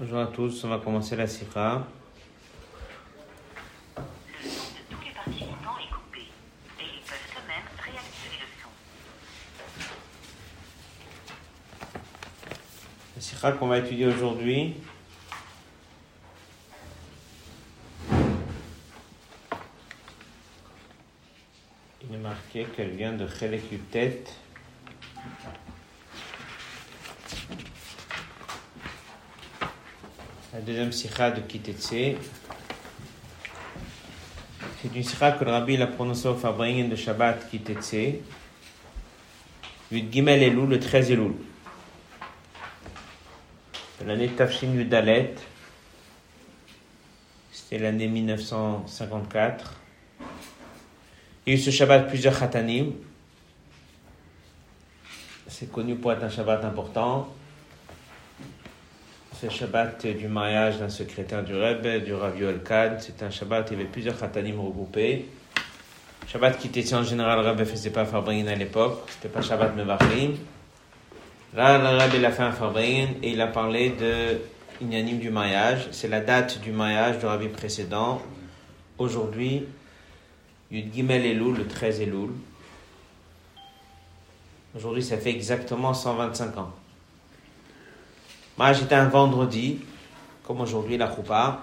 Bonjour à tous, on va commencer la sikha. Le son de tous les participants est coupé et ils peuvent eux-mêmes réactiver le son. La sikha qu'on va étudier aujourd'hui. Il est marqué qu'elle vient de Chelek Yutet. La deuxième sikha de Kitetse. C'est une sikha que le rabbi l'a prononcée au Fabringen de Shabbat Kitetse. 8 Gimel Elul, le 13 Elul. De l'année Tafshin Yudalet. C'était l'année 1954. Il y a eu ce Shabbat plusieurs Khatanim. C'est connu pour être un Shabbat important. C'est le Shabbat du mariage d'un secrétaire du Rebbe, du Rav Yoel. C'est un Shabbat il y avait plusieurs Khatanim regroupés. Shabbat qui était en général, le Rebbe ne faisait pas Farbringen à l'époque. C'était pas Shabbat Mevachim. Là, le Rebbe a fait un Farbringen et il a parlé de Inyanim du mariage. C'est la date du mariage du Rabbi précédent. Aujourd'hui, Yud Gimel Elul, le 13 Elul. Aujourd'hui, ça fait exactement 125 ans. Moi, j'étais un vendredi, comme aujourd'hui la Choupa.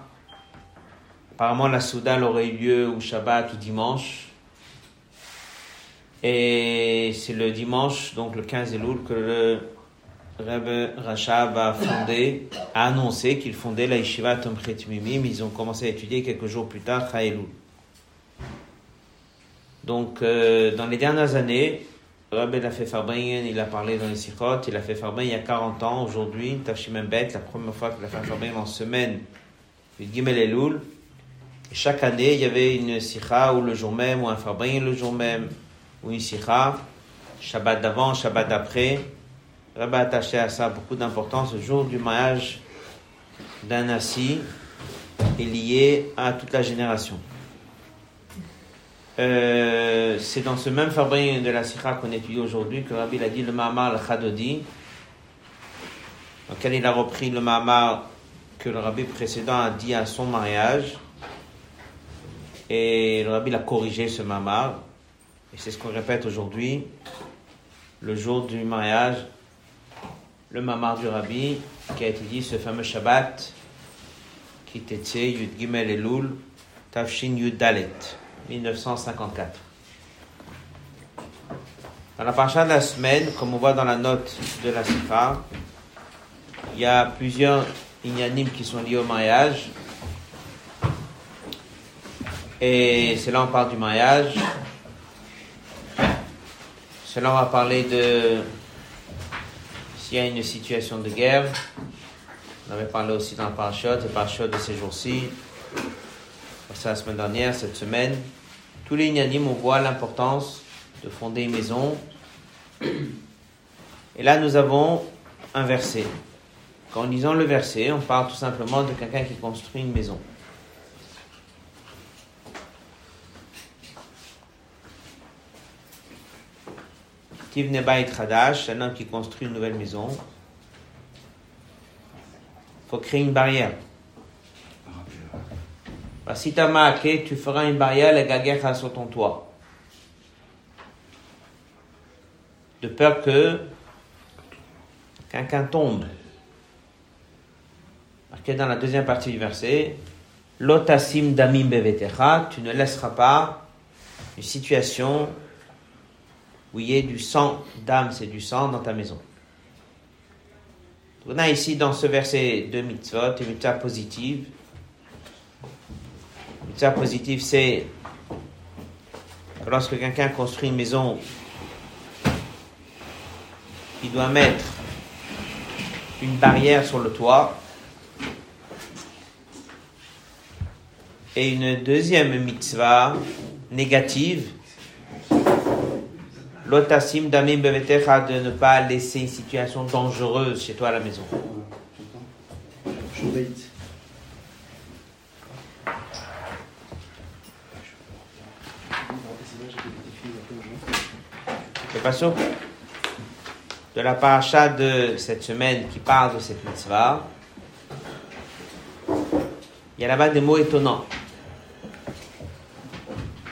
Apparemment, la Souda aurait eu lieu au Shabbat ou dimanche. Et c'est le dimanche, donc le 15 Elul, que le Rebbe Rachab a fondé, a annoncé qu'il fondait la Yeshiva Tomchet Mimim. Ils ont commencé à étudier quelques jours plus tard Chaelul. Donc, euh, dans les dernières années, Rabbi a fait Farbringen, il a parlé dans les Sikhot, il a fait Farbringen il y a 40 ans. Aujourd'hui, Tafshimem Bet, la première fois qu'il a fait Farbringen en semaine, Gimel Elul. Chaque année, il y avait une Sikha ou le jour même, ou un Farbringen le jour même, ou une Sikha, Shabbat d'avant, Shabbat d'après. Rabbi a attaché à ça beaucoup d'importance. Le jour du mariage d'un assis est lié à toute la génération. Euh, c'est dans ce même fabrique de la Sikha qu'on étudie aujourd'hui que Rabbi a dit le Mahamar al Khadodi, dans lequel il a repris le Mahamar que le Rabbi précédent a dit à son mariage. Et le Rabbi a corrigé ce Mahamar. Et c'est ce qu'on répète aujourd'hui. Le jour du mariage, le Mahamar du Rabbi qui a été dit ce fameux Shabbat qui était Yud Gimel Elul Tafshin Yud Dalet. 1954. Dans la paracha de la semaine, comme on voit dans la note de la Sikha, il y a plusieurs inyanim qui sont liés au mariage. Et c'est là on parle du mariage. C'est là on va parler de s'il y a une situation de guerre. On avait parlé aussi dans et parachute de ces jours-ci. C'est la semaine dernière, cette semaine. Tous les inanimes, on voit l'importance de fonder une maison. Et là, nous avons un verset. Quand lisant le verset, on parle tout simplement de quelqu'un qui construit une maison. Tivne Bait Hadash, un homme qui construit une nouvelle maison. Il faut créer une barrière. Bah, si tu as marqué, tu feras une barrière, la gaguerre sur ton toit. De peur que quelqu'un tombe. Marqué dans la deuxième partie du verset, Lotasim damim bevetecha, tu ne laisseras pas une situation où il y ait du sang, d'âme, c'est du sang dans ta maison. On a ici dans ce verset deux mitzvot, une mitzvah positive mitzvah positive, c'est que lorsque quelqu'un construit une maison, il doit mettre une barrière sur le toit. Et une deuxième mitzvah négative, l'otasim damim bevetecha, de ne pas laisser une situation dangereuse chez toi à la maison. De la paracha de cette semaine qui parle de cette mitzvah, il y a là-bas des mots étonnants.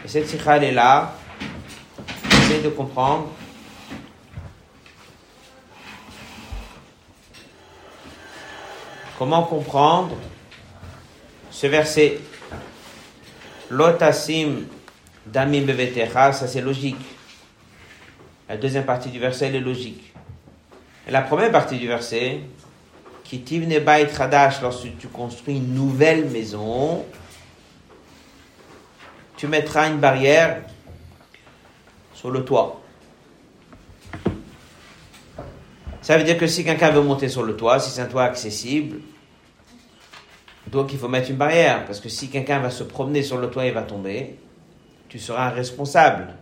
Et cette sikha, elle est là. Essayez de comprendre. Comment comprendre ce verset? Lotasim damim bevetecha, ça c'est logique. La deuxième partie du verset, est logique. La première partie du verset, qui tivne bait hadash, lorsque tu construis une nouvelle maison, tu mettras une barrière sur le toit. Ça veut dire que si quelqu'un veut monter sur le toit, si c'est un toit accessible, donc il faut mettre une barrière, parce que si quelqu'un va se promener sur le toit et va tomber, tu seras responsable.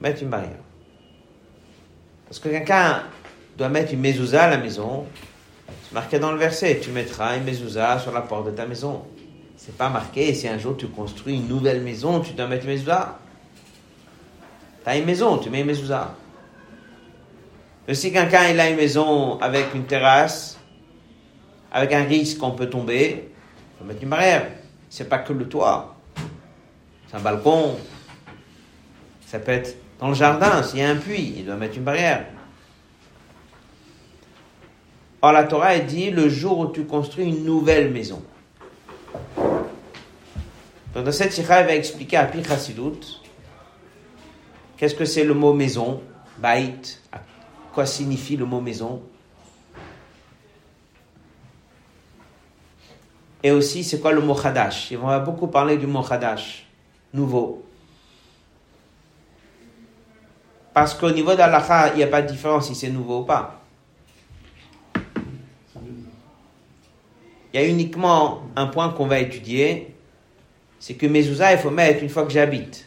Mettre une barrière. Parce que quelqu'un doit mettre une mezouza à la maison, c'est marqué dans le verset, tu mettras une mezouza sur la porte de ta maison. C'est pas marqué, si un jour tu construis une nouvelle maison, tu dois mettre une mezouza. Tu as une maison, tu mets une mezouza. Mais si quelqu'un a une maison avec une terrasse, avec un risque qu'on peut tomber, il faut mettre une barrière. C'est pas que le toit. C'est un balcon. Ça peut être dans le jardin, s'il y a un puits, il doit mettre une barrière. Or, la Torah est dit le jour où tu construis une nouvelle maison. Donc, dans cette sikha, elle va expliquer à Pi qu'est-ce que c'est le mot maison, bait, quoi signifie le mot maison? Et aussi, c'est quoi le mot Hadash va beaucoup parler du mot Hadash, nouveau. Parce qu'au niveau d'Allah, il n'y a pas de différence si c'est nouveau ou pas. Il y a uniquement un point qu'on va étudier, c'est que mezouza, il faut mettre une fois que j'habite.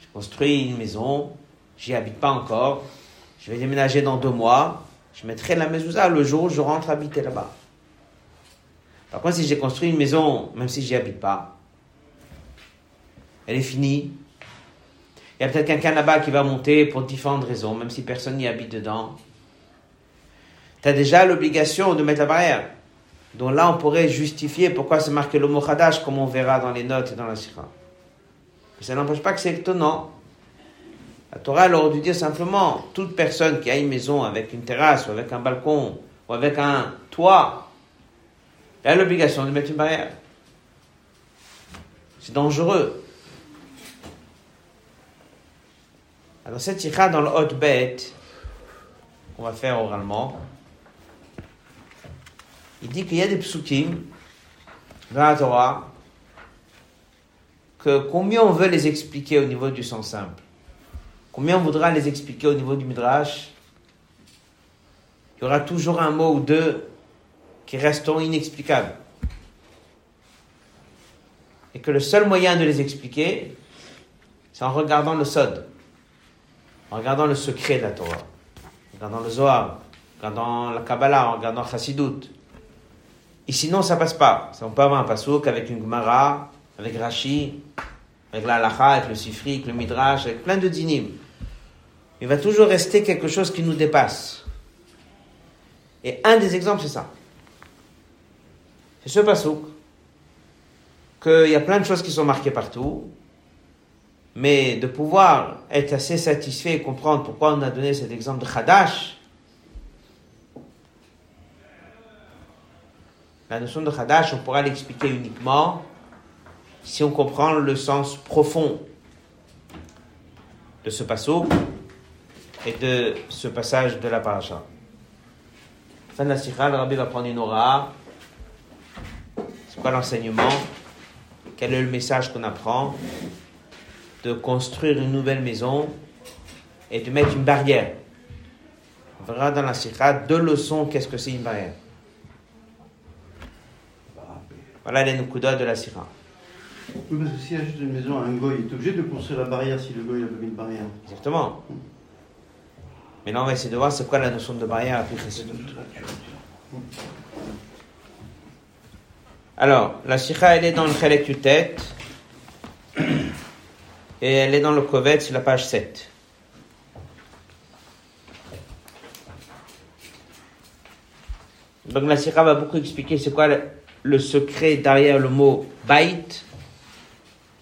Je construis une maison, j'y habite pas encore, je vais déménager dans deux mois, je mettrai la mezouza le jour où je rentre habiter là-bas. Par contre, si j'ai construit une maison, même si j'y habite pas, elle est finie. Il y a peut-être quelqu'un là-bas qui va monter pour différentes raisons, même si personne n'y habite dedans. Tu as déjà l'obligation de mettre la barrière. Donc là, on pourrait justifier pourquoi c'est marqué le mot comme on verra dans les notes et dans la sira. ça n'empêche pas que c'est étonnant. La Torah, elle aurait dû dire simplement, toute personne qui a une maison avec une terrasse ou avec un balcon ou avec un toit, elle a l'obligation de mettre une barrière. C'est dangereux. Alors cette sikha dans le hot bête, qu'on va faire oralement, il dit qu'il y a des psukim dans la Torah que combien on veut les expliquer au niveau du sens simple, combien on voudra les expliquer au niveau du midrash, il y aura toujours un mot ou deux qui resteront inexplicables. Et que le seul moyen de les expliquer, c'est en regardant le Sod, en regardant le secret de la Torah, en regardant le Zohar, en regardant la Kabbalah, en regardant Chassidut. Et sinon, ça passe pas. On peut avoir un pasouk avec une Gemara, avec Rashi, avec la Lacha, avec le Sifri, avec le Midrash, avec plein de dinim. Il va toujours rester quelque chose qui nous dépasse. Et un des exemples, c'est ça. C'est ce pasouk. Qu'il y a plein de choses qui sont marquées partout. Mais de pouvoir être assez satisfait et comprendre pourquoi on a donné cet exemple de Khadash, La notion de Hadash, on pourra l'expliquer uniquement si on comprend le sens profond de ce passage et de ce passage de la paracha. Fin de la sikha, le rabbi va prendre une aura. C'est quoi l'enseignement? Quel est le message qu'on apprend? De construire une nouvelle maison et de mettre une barrière. On verra dans la sikha deux leçons qu'est-ce que c'est une barrière? Voilà les nukuda de la sira. Oui, parce que s'il y a juste une maison, un goy est obligé de construire la barrière si le goy a pas mis une barrière. Exactement. Mais là, on va essayer de voir c'est quoi la notion de barrière après Alors, la sira, elle est dans le Chalek du tête. Et elle est dans le Kovet sur la page 7. Donc la Sira va beaucoup expliquer c'est quoi le, secret derrière le mot bait.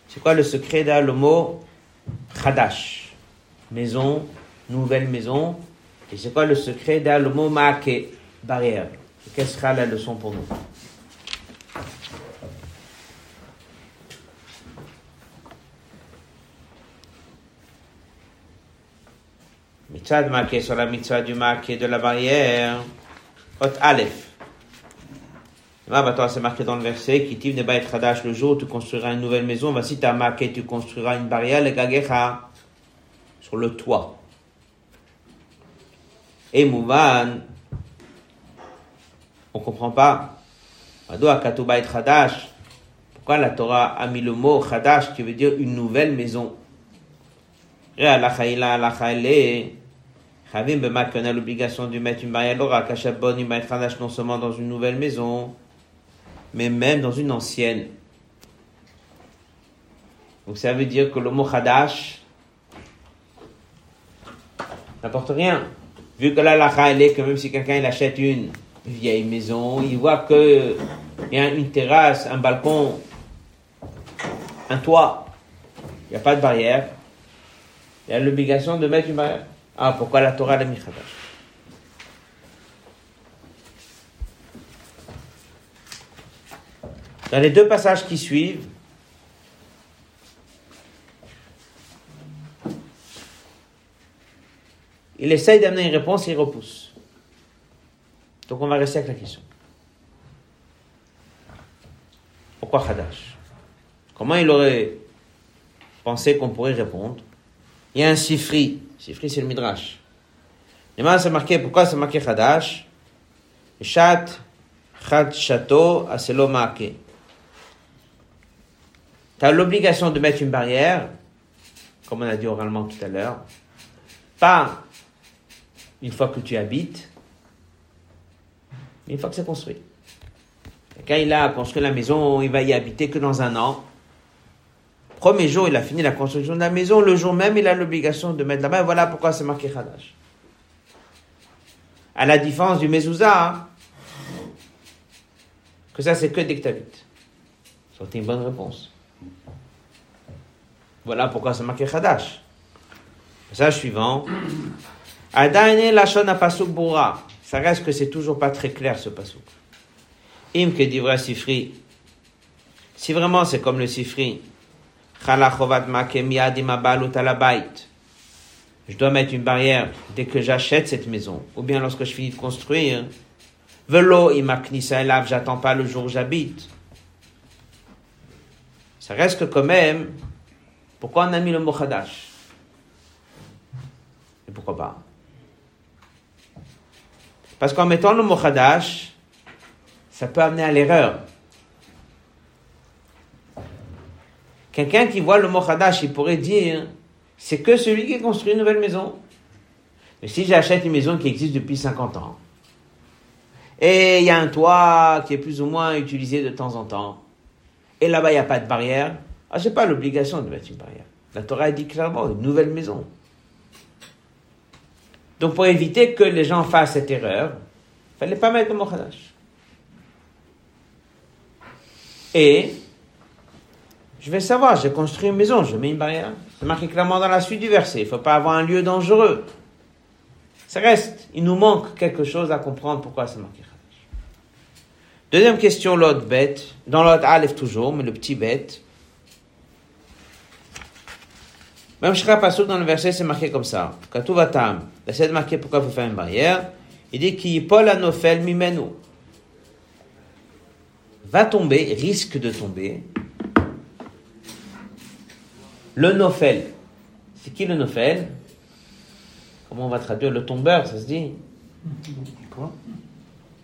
C'est quoi le secret derrière le mot chadash Maison, nouvelle maison. Et c'est quoi le secret derrière le mot maake Barrière? Quelle sera la leçon pour nous? Mitzvah de marquer sur la mitzvah du marqué de la barrière. Hot Aleph. C'est marqué dans le verset, qui ne pas être Hadash le jour où tu construiras une nouvelle maison. Voici, tu as marqué, tu construiras une barrière, le gagecha, sur le toit. Et Mouvan, on comprend pas. Et Hadash. Pourquoi la Torah a mis le mot Hadash qui veut dire une nouvelle maison? Chavim Bemak, on a l'obligation de mettre une barrière l'ora, Kachabon, une barrière Hadash, non seulement dans une nouvelle maison, mais même dans une ancienne. Donc ça veut dire que le mot n'apporte rien. Vu que là, la elle est que même si quelqu'un il achète une vieille maison, il voit que il y a une terrasse, un balcon, un toit, il n'y a pas de barrière, il y a l'obligation de mettre une barrière. Ah, pourquoi la Torah l'a mis Hadash Dans les deux passages qui suivent, il essaye d'amener une réponse et il repousse. Donc on va rester avec la question. Pourquoi Hadash Comment il aurait pensé qu'on pourrait répondre? Il y a un sifri. C'est le midrash. Maintenant, c'est marqué, pourquoi c'est marqué Hadash Chat, Chad Chateau, Aselo marqué. Tu as l'obligation de mettre une barrière, comme on a dit oralement tout à l'heure, pas une fois que tu habites, mais une fois que c'est construit. Quand il a construit la maison, il va y habiter que dans un an. Premier jour, il a fini la construction de la maison. Le jour même, il a l'obligation de mettre la main. Voilà pourquoi c'est marqué Khadash. À la différence du mezouza, hein, que ça, c'est que dès que tu habites. C'était une bonne réponse. Voilà pourquoi c'est marqué Khadash. Message suivant. Adaine lachon pasuk boura. Ça reste que c'est toujours pas très clair ce pasuk. Im que dit vrai sifri. Si vraiment c'est comme le sifri. Je dois mettre une barrière dès que j'achète cette maison, ou bien lorsque je finis de construire. Velo elav, j'attends pas le jour où j'habite. Ça reste que quand même, pourquoi on a mis le mot Khadash? Et pourquoi pas? Parce qu'en mettant le mot Khadash, ça peut amener à l'erreur. Quelqu'un qui voit le mot Khadash, il pourrait dire, c'est que celui qui construit une nouvelle maison. Mais si j'achète une maison qui existe depuis 50 ans, et il y a un toit qui est plus ou moins utilisé de temps en temps, et là-bas il n'y a pas de barrière, ah, j'ai pas l'obligation de mettre une barrière. La Torah dit clairement une nouvelle maison. Donc pour éviter que les gens fassent cette erreur, il fallait pas mettre le mot Khadash. Et je vais savoir, j'ai construit une maison, je mets une barrière. C'est marqué clairement dans la suite du verset. Il ne faut pas avoir un lieu dangereux. Ça reste, il nous manque quelque chose à comprendre pourquoi c'est marqué. Deuxième question, l'autre bête. Dans l'autre Aleph toujours, mais le petit bête. Même Shra Pasuk dans le verset, c'est marqué comme ça. Katuvatam. De marquer pourquoi il faut faire une barrière. Il dit qu'il Paul anofel mimenu. Va tomber, risque de tomber. Le nofel. C'est qui le nofel Comment on va traduire le tombeur, ça se dit? Quoi?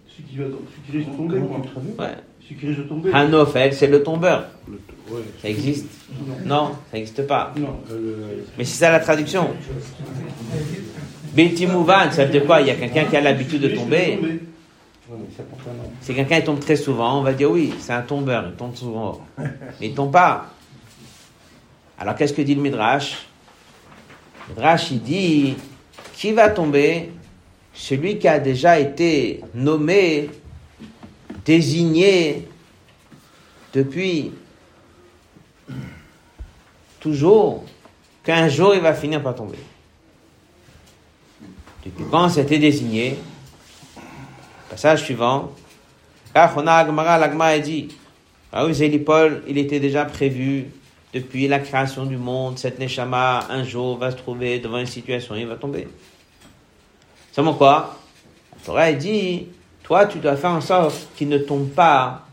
Celui qui, va, celui qui risque de tomber, quoi. Ouais. Celui qui risque de tomber. Un nofel, c'est le tombeur. Le- ouais. Ça existe? Non, ça n'existe pas. Non, euh, Mais c'est ça la traduction. Mouvan, ça veut dire quoi? Il y a quelqu'un qui a l'habitude de tomber. Si quelqu'un il tombe très souvent, on va dire oui, c'est un tombeur, il tombe souvent. Mais il tombe pas. Alors qu'est-ce que dit le Midrash? Le Midrash, il dit qui va tomber? Celui qui a déjà été nommé désigné depuis toujours qu'un jour il va finir par tomber. Depuis quand c'était désigné? Passage suivant. Car on a Agmara, a dit Ah oui, Paul, il était déjà prévu depuis la création du monde. Cette Neshama, un jour, va se trouver devant une situation, il va tomber. Seulement quoi? La Torah dit Toi, tu dois faire en sorte qu'il ne tombe pas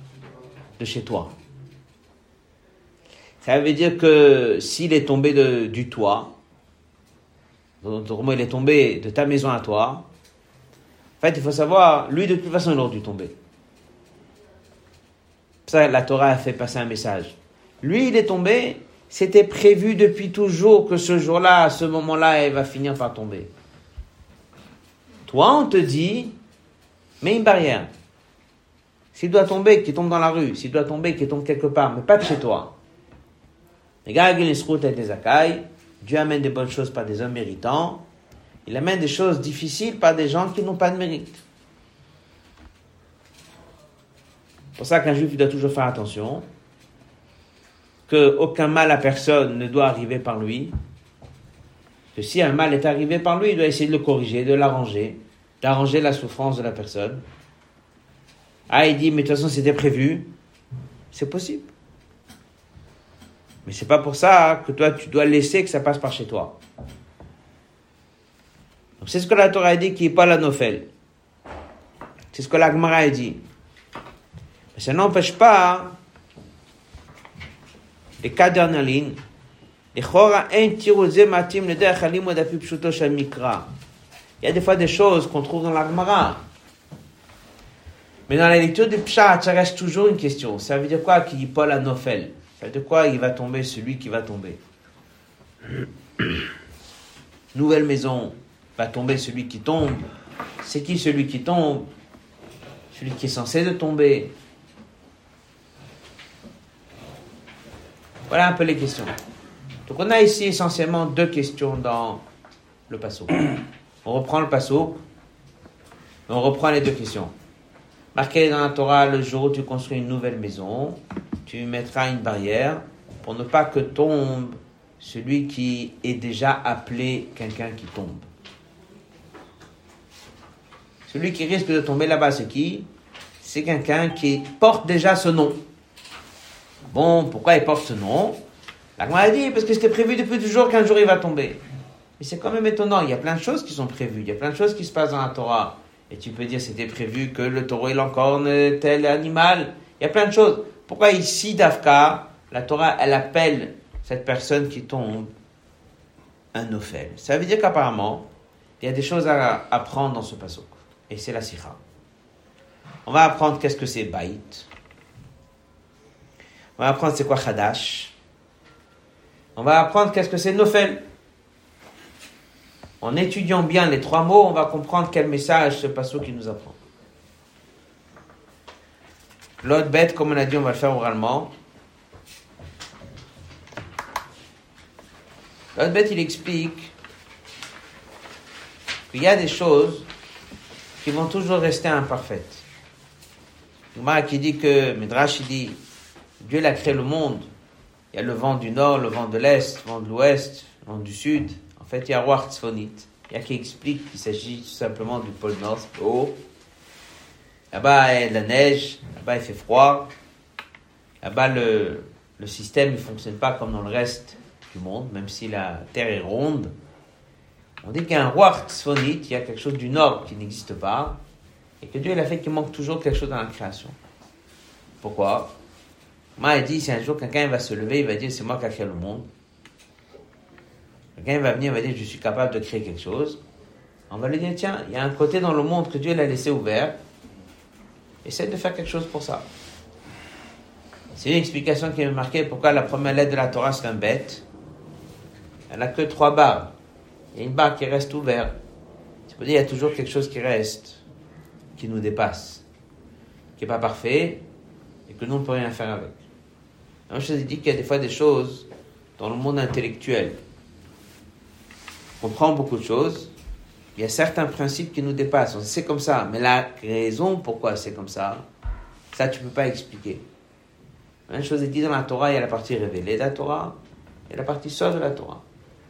de chez toi. Ça veut dire que s'il est tombé de, du toit, il est tombé de ta maison à toi, en fait, il faut savoir, lui, de toute façon, il aurait dû tomber. Ça, la Torah a fait passer un message. Lui, il est tombé, c'était prévu depuis toujours que ce jour-là, à ce moment-là, il va finir par tomber. Toi, on te dit, mets une barrière. S'il doit tomber, qu'il tombe dans la rue. S'il doit tomber, qu'il tombe quelque part, mais pas de chez toi. Dieu amène des bonnes choses par des hommes méritants. Il amène des choses difficiles par des gens qui n'ont pas de mérite. C'est pour ça qu'un juif doit toujours faire attention, qu'aucun mal à personne ne doit arriver par lui, que si un mal est arrivé par lui, il doit essayer de le corriger, de l'arranger, d'arranger la souffrance de la personne. Ah, il dit, mais de toute façon, c'était prévu. C'est possible. Mais c'est pas pour ça que toi, tu dois laisser que ça passe par chez toi. C'est ce que la Torah a dit qui n'est pas la Nofel. C'est ce que la Gemara a dit. Mais ça n'empêche pas les quatre dernières lignes. Il y a des fois des choses qu'on trouve dans la Gemara. Mais dans la lecture du Pshat, ça reste toujours une question. Ça veut dire quoi qu'il dit pas la Nofel? Ça veut dire quoi il va tomber celui qui va tomber? Nouvelle maison, va tomber celui qui tombe. C'est qui celui qui tombe? Celui qui est censé de tomber. Voilà un peu les questions. Donc on a ici essentiellement deux questions dans le passo. On reprend le passo, on reprend les deux questions. Marqué dans la Torah, le jour où tu construis une nouvelle maison, tu mettras une barrière pour ne pas que tombe celui qui est déjà appelé quelqu'un qui tombe. Celui qui risque de tomber là-bas, c'est qui? C'est quelqu'un qui porte déjà ce nom. Bon, pourquoi il porte ce nom? La a dit, parce que c'était prévu depuis toujours qu'un jour il va tomber. Mais c'est quand même étonnant, il y a plein de choses qui sont prévues, il y a plein de choses qui se passent dans la Torah. Et tu peux dire, c'était prévu que le taureau et l'encorne, tel animal. Il y a plein de choses. Pourquoi ici, Dafka, la Torah, elle appelle cette personne qui tombe un ophel Ça veut dire qu'apparemment, il y a des choses à apprendre dans ce passage et c'est la sikha. On va apprendre qu'est-ce que c'est baït. On va apprendre c'est quoi Khadash. On va apprendre qu'est-ce que c'est Nofel. En étudiant bien les trois mots, on va comprendre quel message ce passage qui nous apprend. L'autre bête, comme on a dit, on va le faire oralement. L'autre bête, il explique qu'il y a des choses qui vont toujours rester imparfaites. Qui dit que, Midrash dit, Dieu a créé le monde. Il y a le vent du nord, le vent de l'est, le vent de l'ouest, le vent du sud. En fait, il y a Roi Il y a qui explique qu'il s'agit tout simplement du pôle nord, c'est haut. Là-bas, il y a de la neige, là-bas, il fait froid. Là-bas, le, le système ne fonctionne pas comme dans le reste du monde, même si la Terre est ronde. On dit qu'il y a un il y a quelque chose du nord qui n'existe pas, et que Dieu a fait qu'il manque toujours quelque chose dans la création. Pourquoi? Moi, il dit, si un jour quelqu'un va se lever, il va dire, c'est moi qui ai créé le monde. Quelqu'un va venir, il va dire, je suis capable de créer quelque chose. On va lui dire, tiens, il y a un côté dans le monde que Dieu l'a laissé ouvert. Essaye de faire quelque chose pour ça. C'est une explication qui m'a marqué pourquoi la première lettre de la Torah, c'est un bête. Elle n'a que trois barres. Il y a une barre qui reste ouverte. cest à dire qu'il y a toujours quelque chose qui reste, qui nous dépasse, qui n'est pas parfait et que nous ne peut rien faire avec. Alors, je vous ai dit qu'il y a des fois des choses dans le monde intellectuel. On comprend beaucoup de choses. Il y a certains principes qui nous dépassent. C'est comme ça. Mais la raison pourquoi c'est comme ça, Ça, tu peux pas expliquer. La même chose est dit dans la Torah, il y a la partie révélée de la Torah, et la partie seule de la Torah.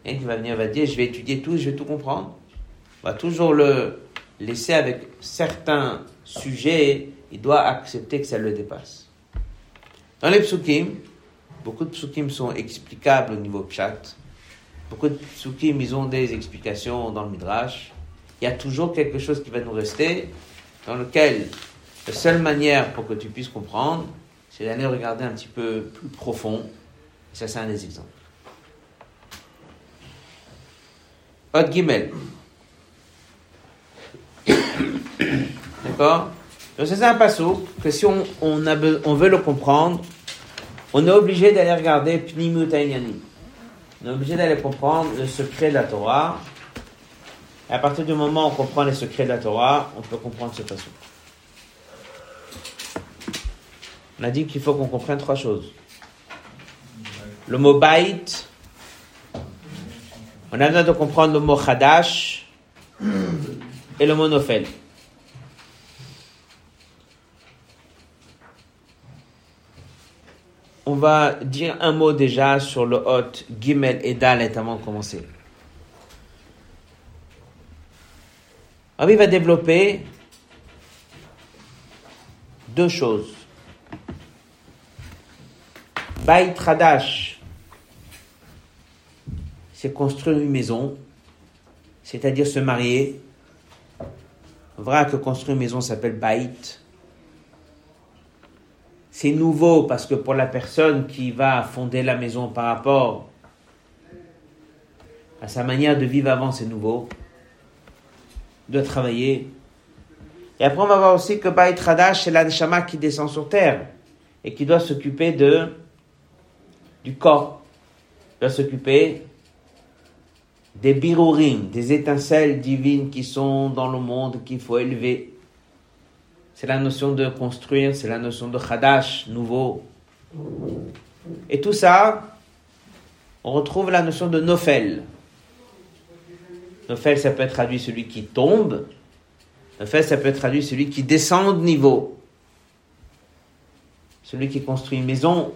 Et qui va venir va dire, je vais étudier tout, je vais tout comprendre. On va toujours le laisser avec certains sujets, il doit accepter que ça le dépasse. Dans les psukim, beaucoup de psukim sont explicables au niveau pshat. Beaucoup de psukim, ils ont des explications dans le midrash. Il y a toujours quelque chose qui va nous rester, dans lequel la seule manière pour que tu puisses comprendre, c'est d'aller regarder un petit peu plus profond. Et ça, c'est un des exemples. Hot Gimel. D'accord? C'est un passage que si on, veut le comprendre, on est obligé d'aller regarder Pnimut On est obligé d'aller comprendre le secret de la Torah. Et à partir du moment où on comprend les secrets de la Torah, on peut comprendre ce passage. On a dit qu'il faut qu'on comprenne trois choses. Le mot bait, on a besoin de comprendre le mot chadash et le mot nofel. On va dire un mot déjà sur le hot Gimel et Dalet avant de commencer. Rabbi va développer deux choses. Bait Hadash, c'est construire une maison, c'est-à-dire se marier. On verra que construire une maison s'appelle Bait. C'est nouveau parce que pour la personne qui va fonder la maison par rapport à sa manière de vivre avant, c'est nouveau de travailler. Et après, on va voir aussi que Bait Hadash, c'est l'Anshama qui descend sur terre et qui doit s'occuper de, du corps, doit s'occuper des birurim, des étincelles divines qui sont dans le monde qu'il faut élever. C'est la notion de construire, c'est la notion de Hadash, nouveau. Et tout ça, on retrouve la notion de Nofel. Nofel, ça peut être traduit celui qui tombe. Nofel, ça peut être traduit celui qui descend de niveau. Celui qui construit une maison,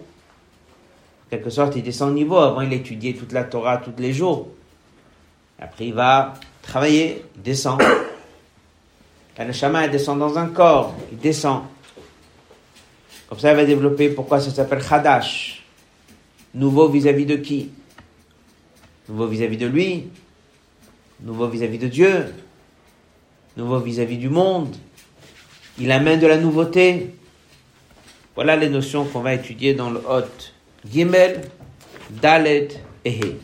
en quelque sorte, il descend de niveau. Avant, il étudiait toute la Torah tous les jours. Après, il va travailler, il descend. Le chemin descend dans un corps, il descend. Comme ça, il va développer pourquoi ça s'appelle Hadash. Nouveau vis-à-vis de qui? Nouveau vis-à-vis de lui, nouveau vis-à-vis de Dieu, nouveau vis-à-vis du monde. Il amène de la nouveauté. Voilà les notions qu'on va étudier dans le Hot Gimel, Dalet et He.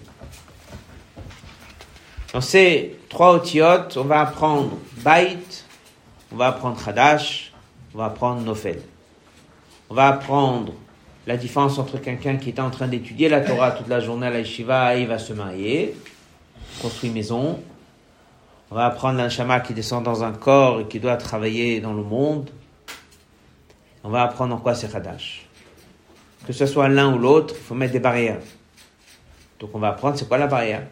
Dans ces trois otiotes, on va apprendre Bait, on va apprendre Hadash, on va apprendre Nofel. On va apprendre la différence entre quelqu'un qui est en train d'étudier la Torah toute la journée à la yeshiva et il va se marier, construire maison. On va apprendre l'anshama qui descend dans un corps et qui doit travailler dans le monde. On va apprendre en quoi c'est Hadash. Que ce soit l'un ou l'autre, il faut mettre des barrières. Donc on va apprendre c'est quoi la barrière.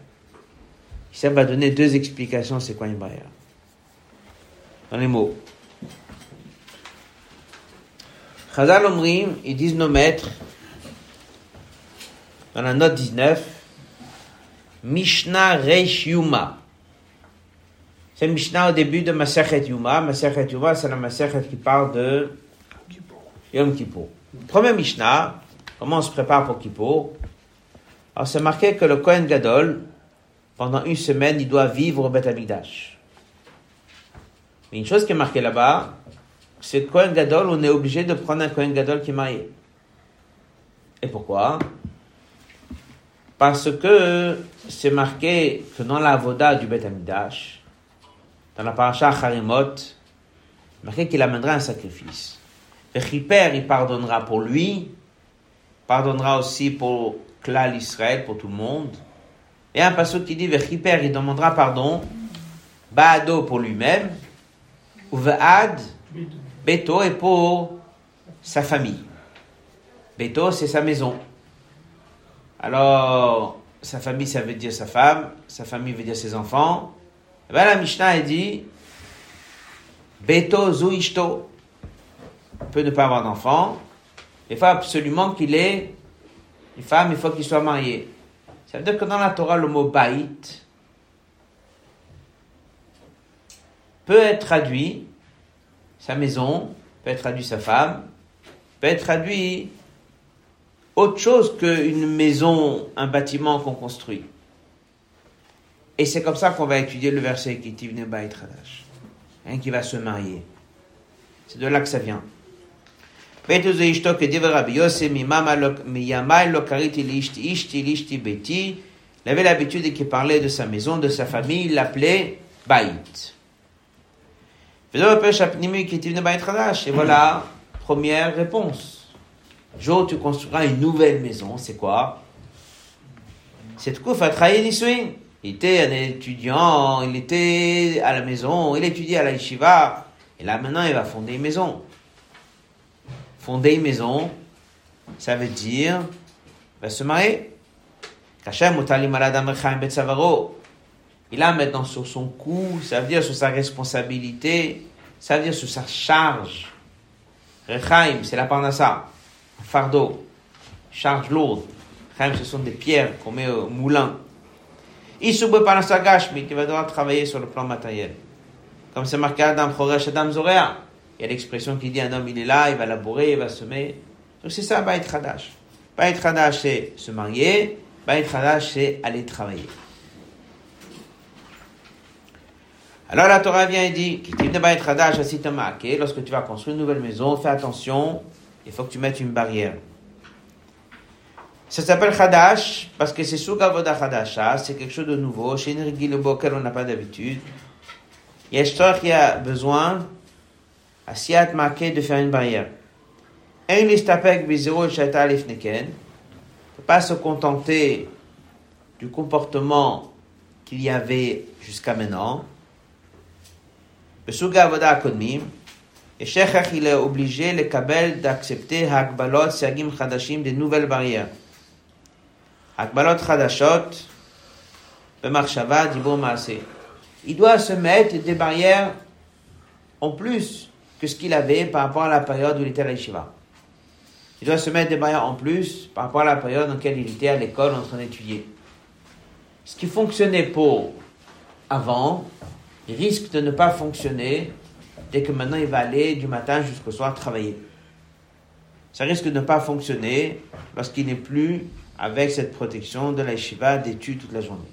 Ça va donner deux explications c'est quoi une barrière. Dans les mots. Chazal Omrim, ils disent nos maîtres, dans la note 19, Mishnah Reish Yuma. C'est Mishnah au début de Masechet Yuma. Masechet Yuma, c'est la Masechet qui parle de Yom Kippur. Premier Mishnah, comment on se prépare pour Kippur Alors c'est marqué que le Kohen Gadol, pendant une semaine, il doit vivre au Beth. Mais une chose qui est marquée là-bas, c'est Kohen Gadol, on est obligé de prendre un Kohen Gadol qui est marié. Et pourquoi? Parce que c'est marqué que dans la voda du Beth Amikdash, dans la paracha Harimot, marqué qu'il amènera un sacrifice. Le Chiper, il pardonnera pour lui, pardonnera aussi pour Klal Israël, pour tout le monde. Et un passage qui dit, Vechiper, il demandera pardon, Baado pour lui-même, ou Beto, et pour sa famille. Beto, c'est sa maison. Alors, sa famille, ça veut dire sa femme, sa famille veut dire ses enfants. Et bien la Mishnah, elle dit, Beto Zuishto. peut ne pas avoir d'enfant. Il faut absolument qu'il ait une femme, il faut qu'il soit marié. Ça veut dire que dans la Torah, le mot baït peut être traduit sa maison, peut être traduit sa femme, peut être traduit autre chose qu'une maison, un bâtiment qu'on construit. Et c'est comme ça qu'on va étudier le verset qui radash. Un qui va se marier. C'est de là que ça vient. Il avait l'habitude qu'il parlait de sa maison, de sa famille, il l'appelait Baït. Et voilà, première réponse. Jour, tu construiras une nouvelle maison, c'est quoi? C'est quoi Il était un étudiant, il était à la maison, il étudiait à la yeshiva, et là maintenant il va fonder une maison. Fonder une maison, ça veut dire, il va se marier. Il a maintenant sur son cou, ça veut dire sur sa responsabilité, ça veut dire sur sa charge. Rechaim, c'est la parnassa, un fardeau, charge lourde. Rechaim, ce sont des pierres qu'on met au moulin. Il soube parnassa gashmi, qui va devoir travailler sur le plan matériel. Comme c'est marqué Adam Choresh Adam Zorea. Il y a l'expression qui dit un homme il est là, il va labourer, il va semer. Donc c'est ça, Baït Hadash. Baït Hadash, c'est se marier. Baït Hadash, c'est aller travailler. Alors la Torah vient et dit, lorsque tu vas construire une nouvelle maison, fais attention, il faut que tu mettes une barrière. Ça s'appelle Khadash parce que c'est Sugavoda Khadasha, c'est quelque chose de nouveau, chez une auquel on n'a pas d'habitude. Il y a qui a besoin, à Siat Maké, de faire une barrière. Un listapek bizero shata lifneken, ne pas se contenter du comportement qu'il y avait jusqu'à maintenant, בסוג העבודה הקודמים, יש הכרח il est obligé לקבל, d'accepter הגבלות, סייגים חדשים, des nouvelles barrières. הגבלות חדשות במחשבה, דיבור מעשה. Il doit se mettre des barrières en plus que ce qu'il avait par rapport à la période où il était à l'Ishiva. Il doit se mettre des barrières en plus par rapport à la période dans laquelle il était à l'école en train d'étudier. Ce qui fonctionnait pour avant, il risque de ne pas fonctionner dès que maintenant il va aller du matin jusqu'au soir travailler. Ça risque de ne pas fonctionner lorsqu'il n'est plus avec cette protection de la yeshiva d'études toute la journée.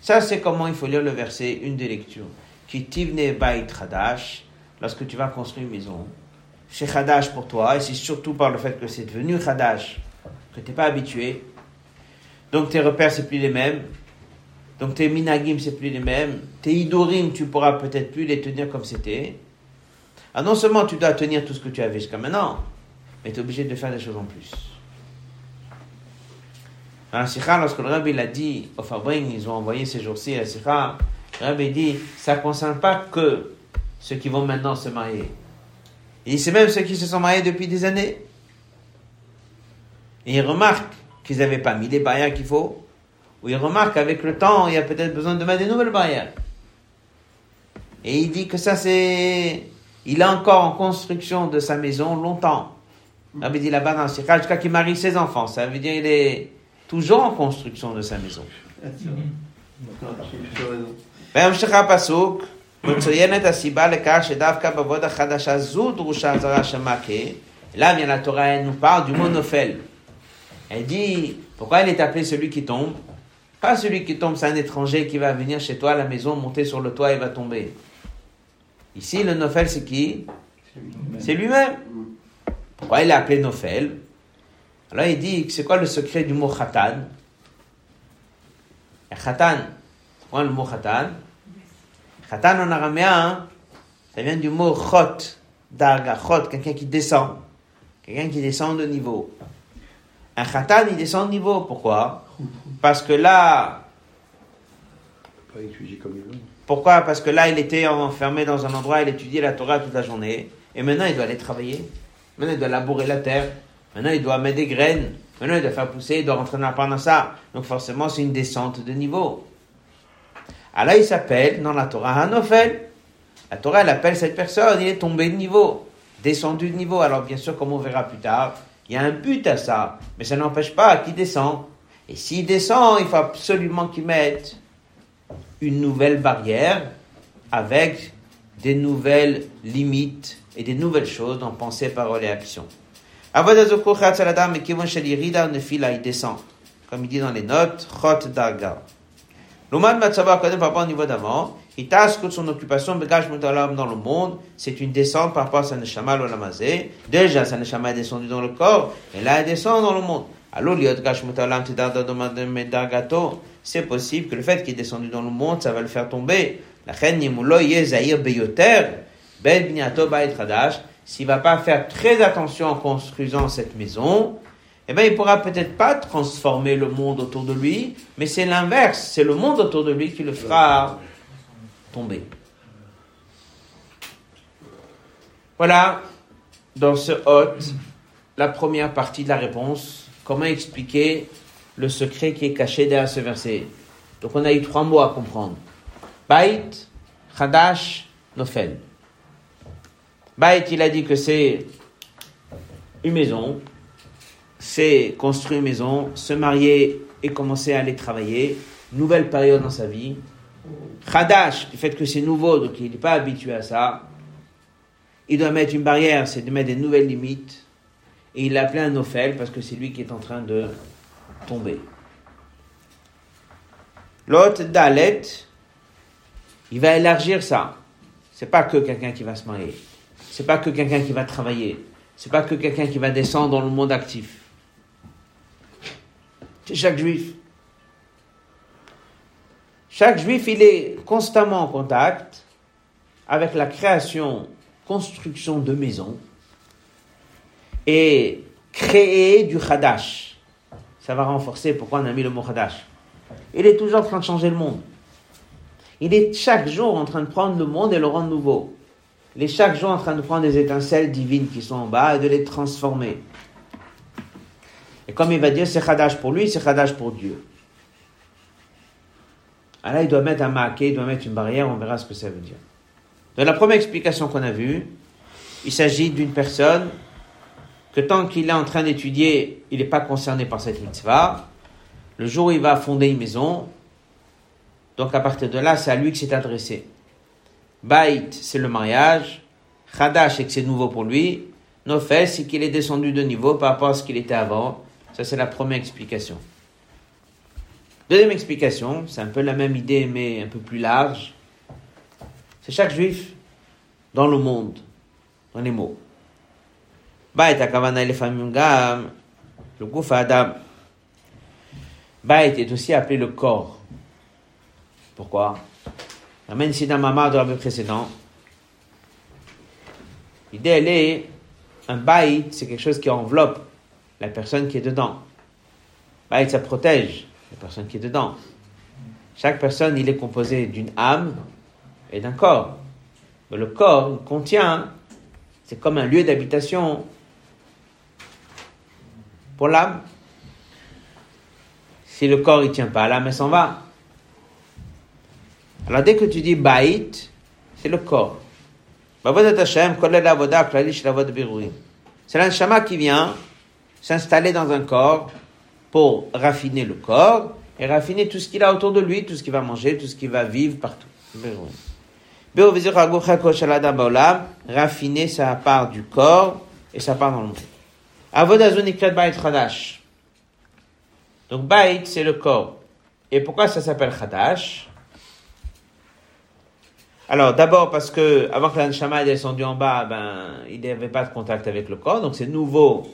Ça, c'est comment il faut lire le verset, une des lectures. Qui tivne bait chadash, lorsque tu vas construire une maison. C'est chadash pour toi, et c'est surtout par le fait que c'est devenu chadash, que tu n'es pas habitué. Donc tes repères, c'est plus les mêmes. Donc tes minagim, c'est plus les mêmes. Tes idorim, tu pourras peut-être plus les tenir comme c'était. Ah, non seulement tu dois tenir tout ce que tu avais jusqu'à maintenant, mais tu es obligé de faire des choses en plus. Dans la Sikha, lorsque le Rabbi l'a dit au Fabring, ils ont envoyé ces jours-ci à la Sikha, le Rabbi dit, ça ne concerne pas que ceux qui vont maintenant se marier. Il dit, c'est même ceux qui se sont mariés depuis des années. Et il remarque qu'ils n'avaient pas mis les barrières qu'il faut où il remarque qu'avec le temps, il y a peut-être besoin de mettre des nouvelles barrières. Et il dit que ça, c'est. Il est encore en construction de sa maison longtemps. Rabbi dit là-bas dans le jusqu'à qu'il marie ses enfants. Ça veut dire qu'il est toujours en construction de sa maison. בהמשך הפסוק מצוינת הסיבה לכך שדווקא בעבוד החדשה זו דרושה זרה שמכה. Là, vient la Torah, elle nous parle du mot nofel. Elle dit, pourquoi il est appelé celui qui tombe Pas celui qui tombe, c'est un étranger qui va venir chez toi à la maison, monter sur le toit et va tomber. Ici, le Nofel, c'est qui? C'est lui-même. Pourquoi il est appelé Nofel Alors il dit, c'est quoi le secret du mot Khatan? Khatan, c'est quoi le mot Khatan? Khatan en araméen, ça vient du mot Chot, Darga, Chot, quelqu'un qui descend. Quelqu'un qui descend de niveau. Un Khatan, il descend de niveau. Pourquoi? Parce que là. Pourquoi? Parce que là, il était enfermé dans un endroit, il étudiait la Torah toute la journée. Et maintenant, il doit aller travailler. Maintenant, il doit labourer la terre. Maintenant, il doit mettre des graines. Maintenant, il doit faire pousser, il doit rentrer dans la ça. Donc, forcément, c'est une descente de niveau. Alors là, il s'appelle, dans la Torah, Hanofel. La Torah, elle appelle cette personne, il est tombé de niveau. descendu de niveau. Alors bien sûr, comme on verra plus tard, il y a un but à ça, mais ça n'empêche pas qu'il descend. Et s'il descend, il faut absolument qu'il mette une nouvelle barrière avec des nouvelles limites et des nouvelles choses dans pensée, parole et action. Il descend. Comme il dit dans les notes, Chot Darga. L'Oman Matsaba Kadem par rapport au niveau d'avant, il tasse que son occupation, Begaj Mutalam dans le monde, c'est une descente par rapport à sa Neshama l'Olamazé. Déjà, sa Neshama est descendue dans le corps, et là, elle descend dans le monde. Alors, c'est possible que le fait qu'il est descendu dans le monde, ça va le faire tomber. La Ben Hadash, s'il va pas faire très attention en construisant cette maison, eh bien, il pourra peut-être pas transformer le monde autour de lui, mais c'est l'inverse. C'est le monde autour de lui qui le fera tomber. Voilà, dans ce hôte, la première partie de la réponse. Comment expliquer le secret qui est caché derrière ce verset Donc, on a eu trois mots à comprendre. Bait, Hadash, Nofel. Bait, il a dit que c'est une maison, c'est construire une maison, se marier et commencer à aller travailler, nouvelle période dans sa vie. Khadash, du fait que c'est nouveau, donc il n'est pas habitué à ça. Il doit mettre une barrière, c'est de mettre des nouvelles limites. Et il l'a appelé un Nofel parce que c'est lui qui est en train de tomber. L'autre, Dalet, il va élargir ça. C'est pas que quelqu'un qui va se marier. C'est pas que quelqu'un qui va travailler. C'est pas que quelqu'un qui va descendre dans le monde actif. C'est chaque juif. Chaque juif, il est constamment en contact avec la création, construction de maisons et créer du Hadash. Ça va renforcer pourquoi on a mis le mot Hadash. Il est toujours en train de changer le monde. Il est chaque jour en train de prendre le monde et le rendre nouveau. Il est chaque jour en train de prendre des étincelles divines qui sont en bas et de les transformer. Et comme il va dire, c'est Hadash pour lui, c'est Hadash pour Dieu. Alors là, il doit mettre un maquet, il doit mettre une barrière, on verra ce que ça veut dire. Dans la première explication qu'on a vue, il s'agit d'une personne que tant qu'il est en train d'étudier, il n'est pas concerné par cette mitzvah. Le jour où il va fonder une maison, donc à partir de là, c'est à lui que c'est adressé. Bait, c'est le mariage. Hadash, c'est que c'est nouveau pour lui. Nofel, c'est qu'il est descendu de niveau par rapport à ce qu'il était avant. Ça, c'est la première explication. Deuxième explication, c'est un peu la même idée, mais un peu plus large. C'est chaque juif dans le monde, dans les mots. Akavana gam, le gouf Adam. Bait est aussi appelé le corps. Pourquoi? Amen, c'est dans ma de précédent. L'idée, elle est, un bait, c'est quelque chose qui enveloppe la personne qui est dedans. Bait, ça protège la personne qui est dedans. Chaque personne, il est composé d'une âme et d'un corps. Le corps contient, c'est comme un lieu d'habitation pour l'âme. Si le corps ne tient pas, l'âme s'en va. Alors dès que tu dis baït, c'est le corps. C'est l'anshama qui vient s'installer dans un corps pour raffiner le corps et raffiner tout ce qu'il a autour de lui, tout ce qu'il va manger, tout ce qu'il va vivre partout. Raffiner sa part du corps et sa part dans le monde. Donc, Bait, c'est le corps. Et pourquoi ça s'appelle Khadash? Alors, d'abord parce que, avant que l'Anshama est descendu en bas, ben, il n'avait pas de contact avec le corps, donc c'est nouveau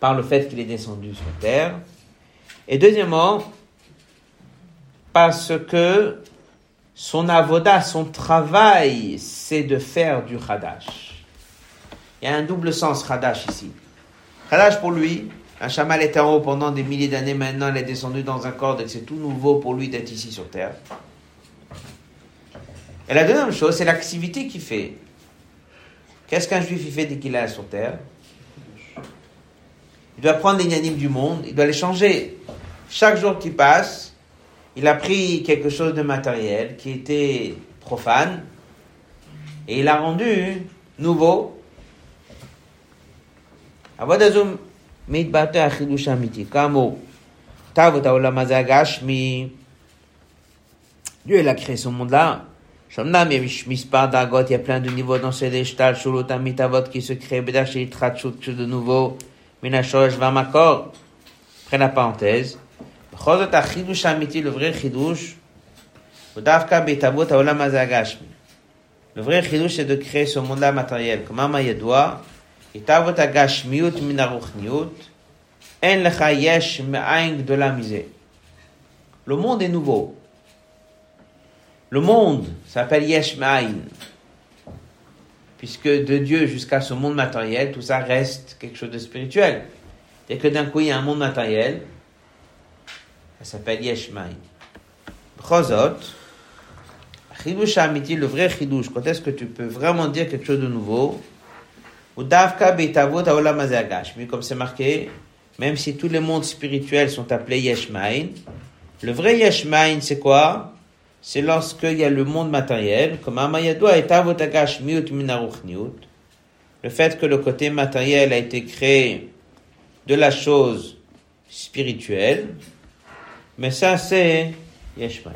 par le fait qu'il est descendu sur terre. Et deuxièmement, parce que son avoda, son travail, c'est de faire du Khadash. Il y a un double sens Khadash ici. Khadash pour lui, un chamal est en haut pendant des milliers d'années, maintenant il est descendu dans un corps, donc c'est tout nouveau pour lui d'être ici sur terre. Et la deuxième chose, c'est l'activité qu'il fait. Qu'est-ce qu'un juif fait dès qu'il est sur terre? Il doit prendre les inanimes du monde, il doit les changer. Chaque jour qui passe, il a pris quelque chose de matériel qui était profane et il l'a rendu nouveau עבודה זו מתבטא החידוש האמיתי. כאמור, תאוות העולם הזה הגשמי, Dieu, il a créé ce monde-là. Shamnam, il y a Mispar Dagot, il y a plein de niveaux dans ces Deshtal, Shulut, Amitavot qui se créent, Bedash, Itratchut, quelque chose de nouveau, Minashosh, Vamakor. Après la parenthèse. Chozot Achidush Amiti, le vrai Chidush, Udavka Betavot Aolam Azagashmi. Le vrai Chidush, c'est de créer ce monde-là matériel. le monde est nouveau. Le monde s'appelle Yesh. Puisque de Dieu jusqu'à ce monde matériel, tout ça reste quelque chose de spirituel. Dès que d'un coup il y a un monde matériel, ça s'appelle Yesh. Chozot, Chidush Amiti, le vrai Chidush, quand est-ce que tu peux vraiment dire quelque chose de nouveau? Ou Davka comme c'est marqué, même si tous les mondes spirituels sont appelés Yesh Ma'ain, le vrai Yesh Ma'ain, c'est quoi? C'est lorsqu'il y a le monde matériel, comme Amayadua et Avotagash Miut Minaruchniut, le fait que le côté matériel a été créé de la chose spirituelle, mais ça c'est Yeshmaï.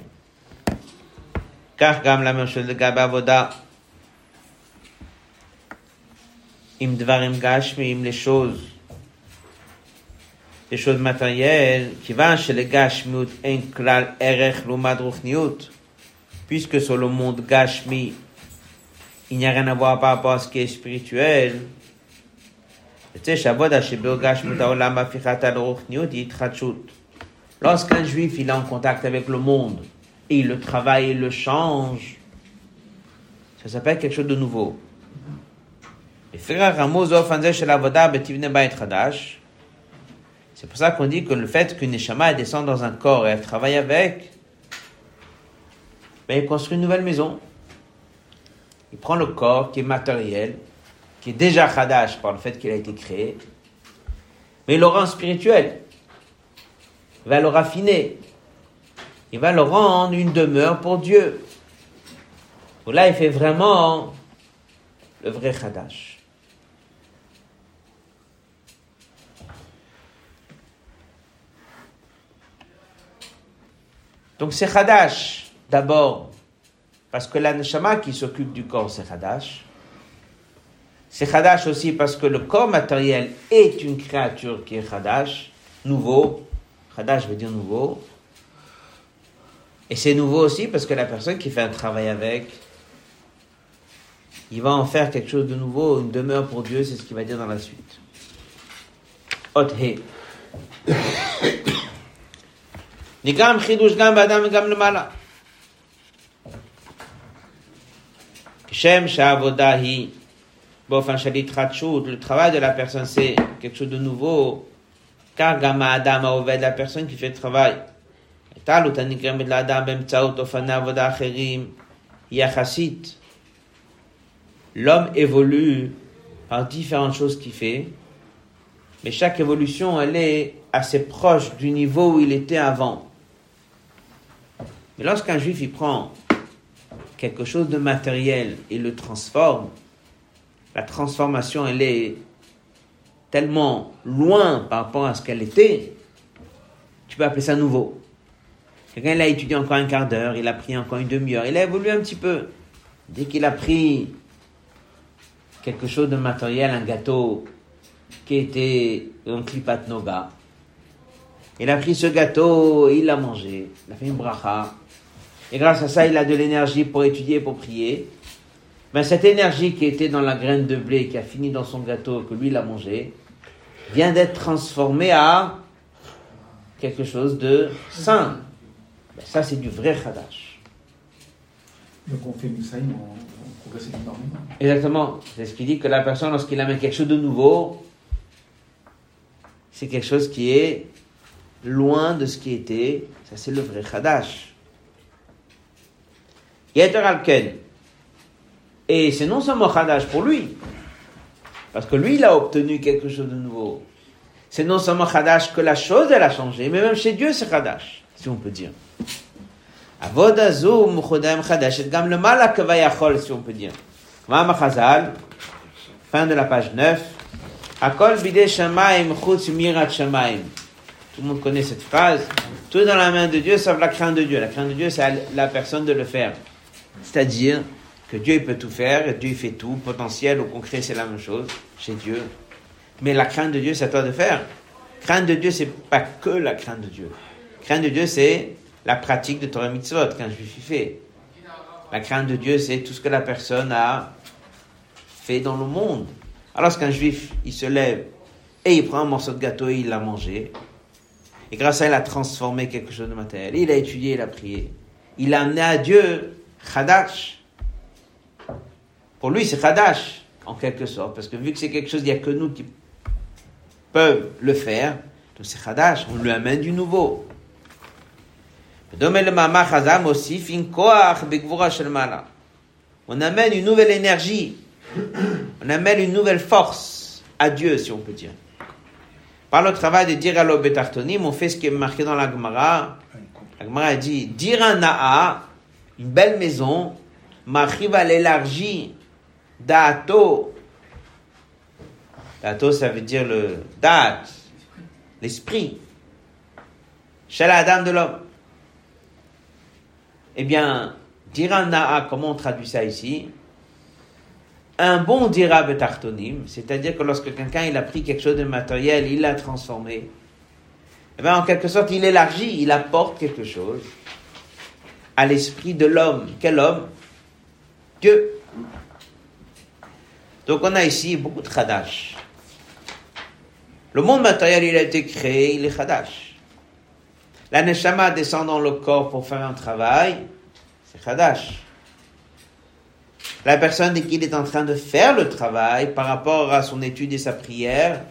Car la même chose de Gabavoda, im dvarim gashmi, im les choses, les choses matérielles, qui va chez les gashmiut klal erech puisque sur le monde Gashmi, il n'y a rien à voir par rapport à ce qui est spirituel. Lorsqu'un juif il est en contact avec le monde. et il le travaille et le change, ça s'appelle quelque chose de nouveau. C'est pour ça qu'on dit que le fait qu'une neshama descend dans un corps et elle travaille avec, ben, il construit une nouvelle maison. Il prend le corps qui est matériel, qui est déjà Khadash par le fait qu'il a été créé, mais il le rend spirituel. Il va le raffiner. Il va le rendre une demeure pour Dieu. Là, il fait vraiment le vrai Khadash. Donc c'est Khadash D'abord, parce que la neshama qui s'occupe du corps, c'est Hadash. C'est Hadash aussi parce que le corps matériel est une créature qui est Hadash, nouveau. Hadash veut dire nouveau. Et c'est nouveau aussi parce que la personne qui fait un travail avec, il va en faire quelque chose de nouveau, une demeure pour Dieu, c'est ce qu'il va dire dans la suite. Othe. Le travail de la personne, c'est quelque chose de nouveau. Car la personne qui fait le travail. L'homme évolue par différentes choses qu'il fait, mais chaque évolution, elle est assez proche du niveau où il était avant. Mais lorsqu'un juif, il prend quelque chose de matériel et le transforme, la transformation, elle est tellement loin par rapport à ce qu'elle était, tu peux appeler ça nouveau. Quelqu'un l'a étudié encore un quart d'heure, il a pris encore une demi-heure, il a évolué un petit peu. Dès qu'il a pris quelque chose de matériel, un gâteau qui était un klipat noga, il a pris ce gâteau, il l'a mangé, il a fait une bracha, et grâce à ça, il a de l'énergie pour étudier, pour prier. Mais cette énergie qui était dans la graine de blé, qui a fini dans son gâteau, que lui, il a mangé, vient d'être transformée à quelque chose de sain. Ben, ça, c'est du vrai Khadash. Donc on fait Moussaïm, on, on progresse énormément. Exactement. C'est ce qui dit que la personne, lorsqu'il amène quelque chose de nouveau, c'est quelque chose qui est loin de ce qui était. Ça, c'est le vrai Khadash. Yeter Alken. Et c'est non seulement Khadash pour lui, parce que lui, il a obtenu quelque chose de nouveau. C'est non seulement Khadash que la chose, elle a changé, mais même chez Dieu, c'est Khadash, si on peut dire. Avodazu Mukhodem Khadash, et gam le malak vayachol, si on peut dire. Chazal, fin de la page 9. Akol bide shamaim chutz mirat shamaim. Tout le monde connaît cette phrase. Tout dans la main de Dieu sauf la crainte de Dieu. La crainte de Dieu, c'est la personne de le faire. C'est-à-dire que Dieu peut tout faire, Dieu fait tout. Potentiel ou concret, c'est la même chose chez Dieu. Mais la crainte de Dieu, c'est à toi de faire. Crainte de Dieu, c'est pas que la crainte de Dieu. Crainte de Dieu, c'est la pratique de Torah mitzvot qu'un juif y fait. La crainte de Dieu, c'est tout ce que la personne a fait dans le monde. Alors qu'un juif, il se lève et il prend un morceau de gâteau et il l'a mangé. Et grâce à ça, il a transformé quelque chose de matériel. Il a étudié, il a prié. Il a amené à Dieu Khadash. Pour lui, c'est Khadash, en quelque sorte. Parce que vu que c'est quelque chose, il n'y a que nous qui peuvent le faire. Donc c'est Khadash, on lui amène du nouveau. On amène une nouvelle énergie. On amène une nouvelle force à Dieu, si on peut dire. Par le travail de dire à l'obetartonim, on fait ce qui est marqué dans la Gemara. La Gemara dit, dire un na'a, une belle maison, m'arrive l'élargie d'Ato. D'Ato, ça veut dire le date, l'esprit. Chez de l'homme. Eh bien, dire un na'a, comment on traduit ça ici? Un bon dira betartonim, c'est-à-dire que lorsque quelqu'un il a pris quelque chose de matériel, il l'a transformé, eh bien, en quelque sorte, il élargit, il apporte quelque chose à l'esprit de l'homme. Quel homme? Dieu. Donc on a ici beaucoup de khadash. Le monde matériel, il a été créé, il est khadash. La neshama descend dans le corps pour faire un travail, c'est khadash. La personne qu'il est en train de faire le travail par rapport à son étude et sa prière,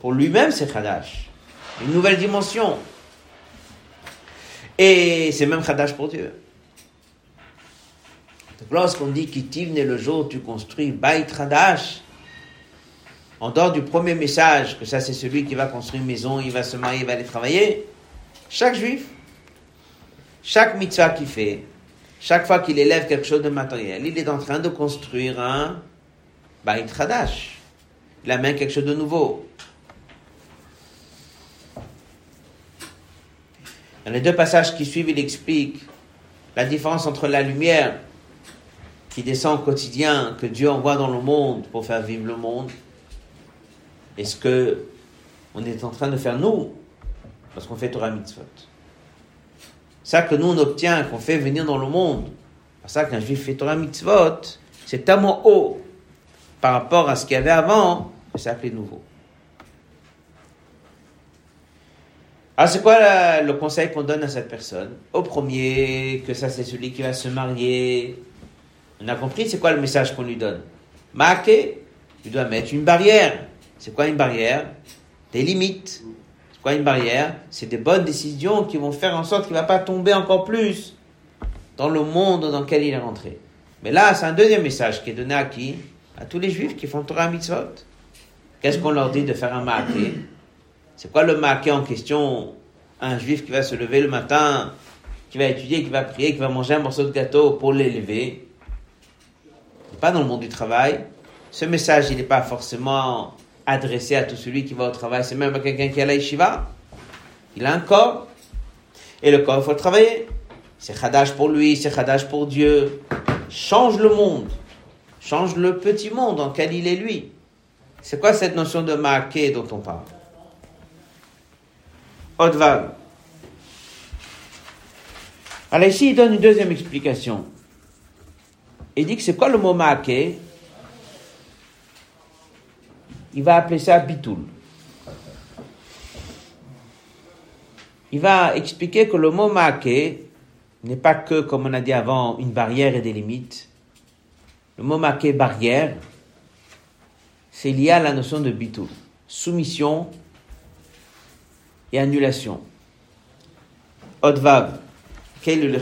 pour lui-même, c'est Khadash. Une nouvelle dimension. Et c'est même Khadash pour Dieu. Lorsqu'on dit Kitivne le jour tu construis Bait Khadash, en dehors du premier message, que ça c'est celui qui va construire une maison, il va se marier, il va aller travailler, chaque juif, chaque mitzvah qu'il fait, chaque fois qu'il élève quelque chose de matériel, il est en train de construire un Bait Hadash. Il amène quelque chose de nouveau. Dans les deux passages qui suivent, il explique la différence entre la lumière qui descend au quotidien, que Dieu envoie dans le monde pour faire vivre le monde, et ce que on est en train de faire nous, lorsqu'on fait Torah Mitzvot. Ça que nous on obtient, qu'on fait venir dans le monde, c'est ça qu'un juif fait Torah mitzvot, c'est tellement haut par rapport à ce qu'il y avait avant, que ça fait nouveau. Alors c'est quoi le conseil qu'on donne à cette personne? Au premier, que ça c'est celui qui va se marier. On a compris c'est quoi le message qu'on lui donne? Marqué, tu dois mettre une barrière. C'est quoi une barrière? Des limites quoi une barrière? C'est des bonnes décisions qui vont faire en sorte qu'il ne va pas tomber encore plus dans le monde dans lequel il est rentré. Mais là, c'est un deuxième message qui est donné à qui? À tous les juifs qui font Torah Mitzvot. Qu'est-ce qu'on leur dit de faire un maquet C'est quoi le maquet en question? Un juif qui va se lever le matin, qui va étudier, qui va prier, qui va manger un morceau de gâteau pour l'élever. Pas dans le monde du travail. Ce message, il n'est pas forcément adressé à tout celui qui va au travail, c'est même à quelqu'un qui à la yeshiva. Il a un corps. Et le corps, il faut le travailler. C'est khadash pour lui, c'est khadash pour Dieu. Change le monde. Change le petit monde dans lequel il est lui. C'est quoi cette notion de marqué dont on parle? Odval. Alors ici, il donne une deuxième explication. Il dit que c'est quoi le mot marqué? Il va appeler ça bitoul. Il va expliquer que le mot marqué n'est pas que, comme on a dit avant, une barrière et des limites. Le mot marqué barrière, c'est lié à la notion de bitoul. Soumission et annulation. Odvav. Quel est le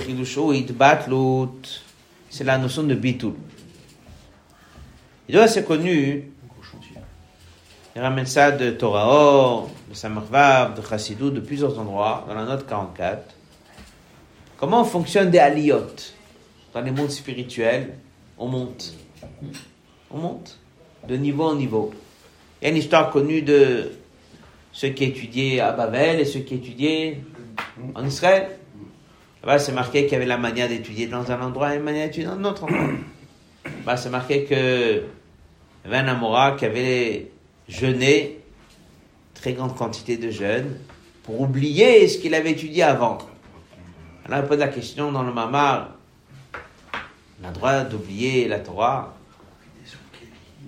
C'est la notion de bitoul. Il doit être connu il ramène ça de Torah, de Samarvav, de Chassidou, de plusieurs endroits, dans la note 44. Comment fonctionnent des aliyot Dans les mondes spirituels, on monte. On monte de niveau en niveau. Il y a une histoire connue de ceux qui étudiaient à Babel et ceux qui étudiaient en Israël. C'est marqué qu'il y avait la manière d'étudier dans un endroit et une manière d'étudier dans un autre endroit. C'est marqué que il y avait un Amora qui avait jeûné très grande quantité de jeûne pour oublier ce qu'il avait étudié avant. Alors, on pose la question dans le Mamar on a le droit d'oublier la Torah?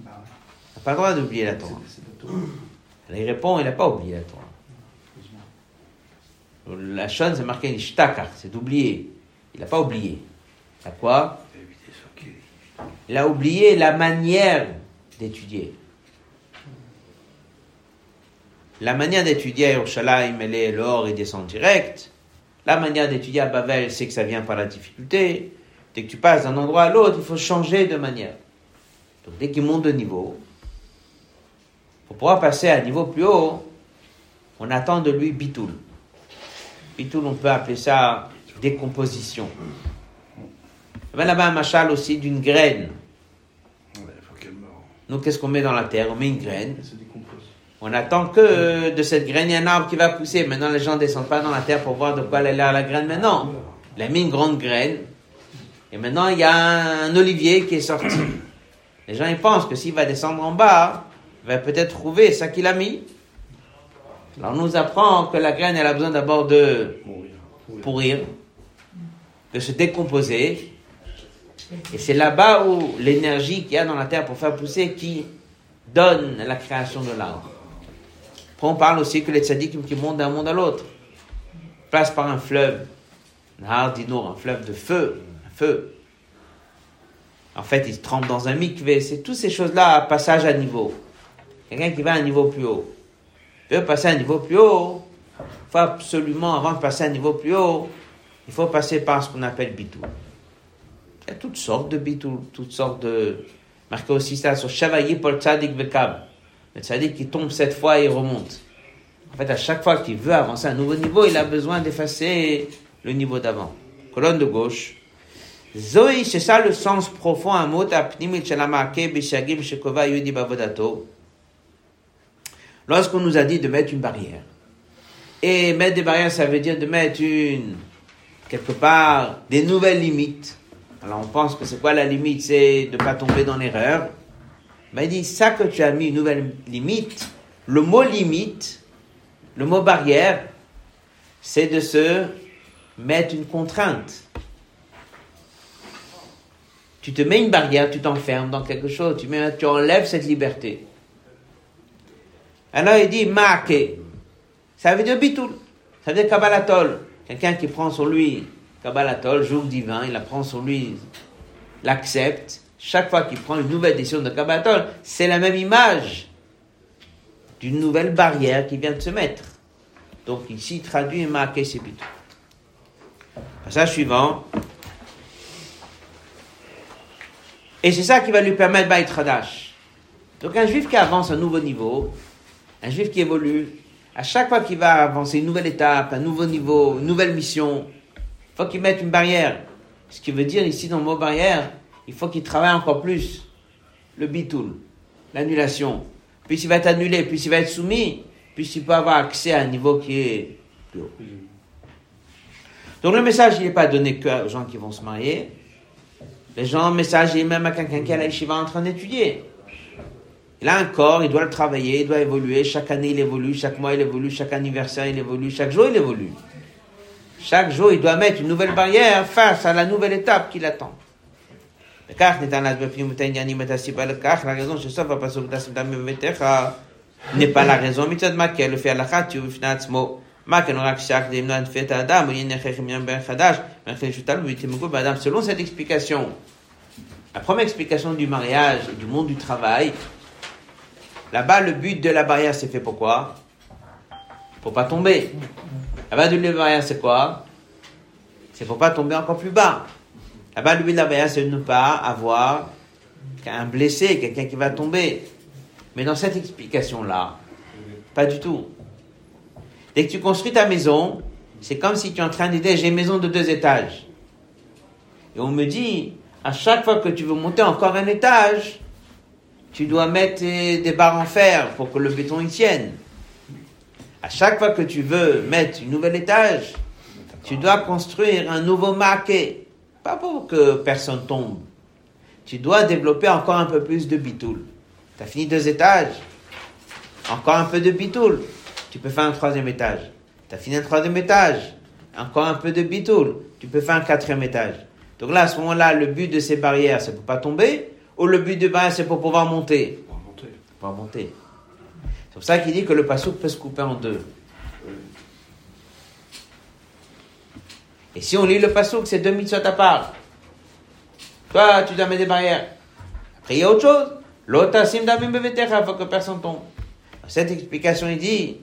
On n'a pas le droit d'oublier la Torah. Il répond il n'a pas oublié la Torah. La chose, c'est marqué ishtakar, c'est d'oublier. Il n'a pas oublié. À quoi? Il a oublié la manière d'étudier. La manière d'étudier à Yerushalayim, elle est l'or, il descend direct. La manière d'étudier à Bavel, c'est que ça vient par la difficulté. Dès que tu passes d'un endroit à l'autre, il faut changer de manière. Donc dès qu'il monte de niveau, pour pouvoir passer à un niveau plus haut, on attend de lui bitoul. Bitoul, on peut appeler ça décomposition. Il là-bas un machal aussi d'une graine. Nous, qu'est-ce qu'on met dans la terre? On met une graine. On attend que de cette graine, il y a un arbre qui va pousser. Maintenant, les gens ne descendent pas dans la terre pour voir de quoi elle a l'air la graine. Mais non, il a mis une grande graine. Et maintenant, il y a un olivier qui est sorti. Les gens, ils pensent que s'il va descendre en bas, va peut-être trouver ça qu'il a mis. Alors, on nous apprend que la graine, elle a besoin d'abord de pourrir, de se décomposer. Et c'est là-bas où l'énergie qu'il y a dans la terre pour faire pousser qui donne la création de l'arbre. Après, on parle aussi que les tzadikim qui montent d'un monde à l'autre passent par un fleuve, Dinour, un fleuve de feu, un feu. En fait, ils se trempent dans un mikvé. C'est toutes ces choses-là, passage à niveau. Quelqu'un qui va à un niveau plus haut. Veut passer à un niveau plus haut, il faut absolument, avant de passer à un niveau plus haut, il faut passer par ce qu'on appelle bitou. Il y a toutes sortes de bitou, toutes sortes de. Marqué aussi ça sur Shavayi pour tzadik bekab. Le tzadik qui tombe cette fois et remonte. En fait, à chaque fois qu'il veut avancer à un nouveau niveau, il a besoin d'effacer le niveau d'avant. Colonne de gauche. Zoï, c'est ça le sens profond, un mot apnimit shelamake bishagim shekova yudi bavodato. Lorsqu'on nous a dit de mettre une barrière. Et mettre des barrières, ça veut dire de mettre une, quelque part, des nouvelles limites. Alors on pense que c'est quoi la limite? C'est de ne pas tomber dans l'erreur. Mais il dit, ça que tu as mis une nouvelle limite, le mot limite, le mot barrière, c'est de se mettre une contrainte. Tu te mets une barrière, tu t'enfermes dans quelque chose, tu, mets, tu enlèves cette liberté. Alors il dit, marqué. Ça veut dire bitoul. Ça veut dire kabbalatol. Quelqu'un qui prend sur lui kabbalatol, jour divin, il la prend sur lui, l'accepte. Chaque fois qu'il prend une nouvelle décision de kabbalatol, c'est la même image d'une nouvelle barrière qui vient de se mettre. Donc ici, traduit marqué, c'est bitoul. Passage suivant. Et c'est ça qui va lui permettre Baït Hadash. Donc un juif qui avance à un nouveau niveau, un juif qui évolue, à chaque fois qu'il va avancer une nouvelle étape, un nouveau niveau, une nouvelle mission, il faut qu'il mette une barrière. Ce qui veut dire ici dans le mot barrière, il faut qu'il travaille encore plus le bitoul, l'annulation. Puis il va être annulé, puis il va être soumis, puis il peut avoir accès à un niveau qui est plus haut. Donc le message, il n'est pas donné qu'aux gens qui vont se marier. Les gens, le message, il est même à quelqu'un qui est à la en train d'étudier. Il a un corps, il doit le travailler, il doit évoluer. Chaque année, il évolue. Chaque mois, il évolue. Chaque anniversaire, il évolue. Chaque jour, il évolue. Chaque jour, il doit mettre une nouvelle barrière face à la nouvelle étape qui l'attend. La raison, je sais pas, n'est pas la raison, mais tu le fait à la ben ben ben Selon cette explication, la première explication du mariage, du monde du travail, Là-bas, le but de la barrière, c'est fait pourquoi Pour pas tomber. Là-bas, le but de la barrière, c'est quoi? C'est pour pas tomber encore plus bas. Là-bas, le but de la barrière, c'est de ne pas avoir un blessé, quelqu'un qui va tomber. Mais dans cette explication-là, pas du tout. Dès que tu construis ta maison, c'est comme si tu es en train d'aider, j'ai une maison de deux étages. Et on me dit, à chaque fois que tu veux monter encore un étage, tu dois mettre des barres en fer pour que le béton y tienne. À chaque fois que tu veux mettre une nouvel étage, tu dois construire un nouveau maquet. Pas pour que personne tombe. Tu dois développer encore un peu plus de bitoul. Tu as fini deux étages. Encore un peu de bitoul. Tu peux faire un troisième étage. Tu as fini un troisième étage. Encore un peu de bitoul. Tu peux faire un quatrième étage. Donc là, à ce moment-là, le but de ces barrières, c'est pour pas tomber. Ou le but de barrière, c'est pour pouvoir monter. Monter. Pour pouvoir monter. C'est pour ça qu'il dit que le passouk peut se couper en deux. Et si on lit le passouk, c'est deux mitzvot à part. Toi, tu dois mettre des barrières. Après, il y a autre chose. L'autre, sim damim bevetecha, faut que personne tombe. Cette explication, il dit,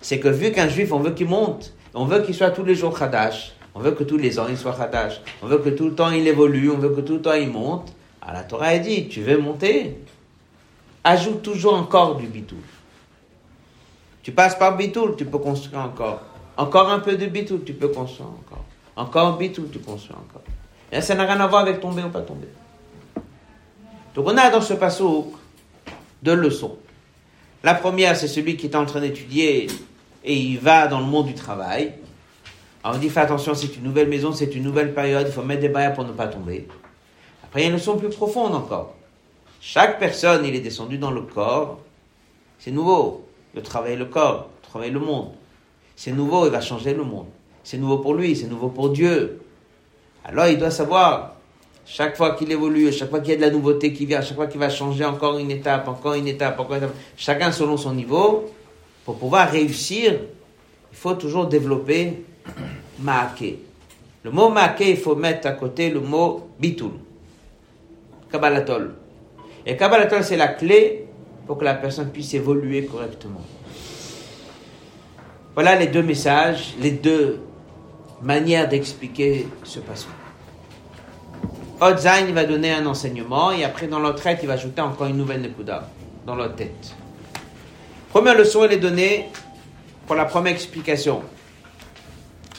c'est que vu qu'un juif, on veut qu'il monte, on veut qu'il soit tous les jours Khadash, on veut que tous les ans il soit Khadash, on veut que tout le temps il évolue, on veut que tout le temps il monte. Alors la Torah, elle dit, tu veux monter, ajoute toujours encore du bitoul. Tu passes par bitoul, tu peux construire encore. Encore un peu de bitoul, tu peux construire encore. Encore bitoul, tu construis encore. Et ça n'a rien à voir avec tomber ou pas tomber. Donc on a dans ce passouk deux leçons. La première, c'est celui qui est en train d'étudier et il va dans le monde du travail. On dit fais attention, c'est une nouvelle maison, c'est une nouvelle période, il faut mettre des barrières pour ne pas tomber. Après, il y a une leçon plus profonde encore. Chaque personne, il est descendu dans le corps. C'est nouveau. Le travail, le corps, le travail, le monde. C'est nouveau, il va changer le monde. C'est nouveau pour lui, c'est nouveau pour Dieu. Alors il doit savoir, chaque fois qu'il évolue, chaque fois qu'il y a de la nouveauté qui vient, chaque fois qu'il va changer encore une étape, encore une étape, encore une étape, chacun selon son niveau, pour pouvoir réussir, il faut toujours développer Maake. Le mot Maake, il faut mettre à côté le mot Bitul. Kabbalatol. Et Kabbalatol, c'est la clé pour que la personne puisse évoluer correctement. Voilà les deux messages, les deux manières d'expliquer ce passage. Odzain, il va donner un enseignement et après, dans l'autre tête, il va ajouter encore une nouvelle Nekuda dans l'autre tête. Première leçon, elle est donnée pour la première explication.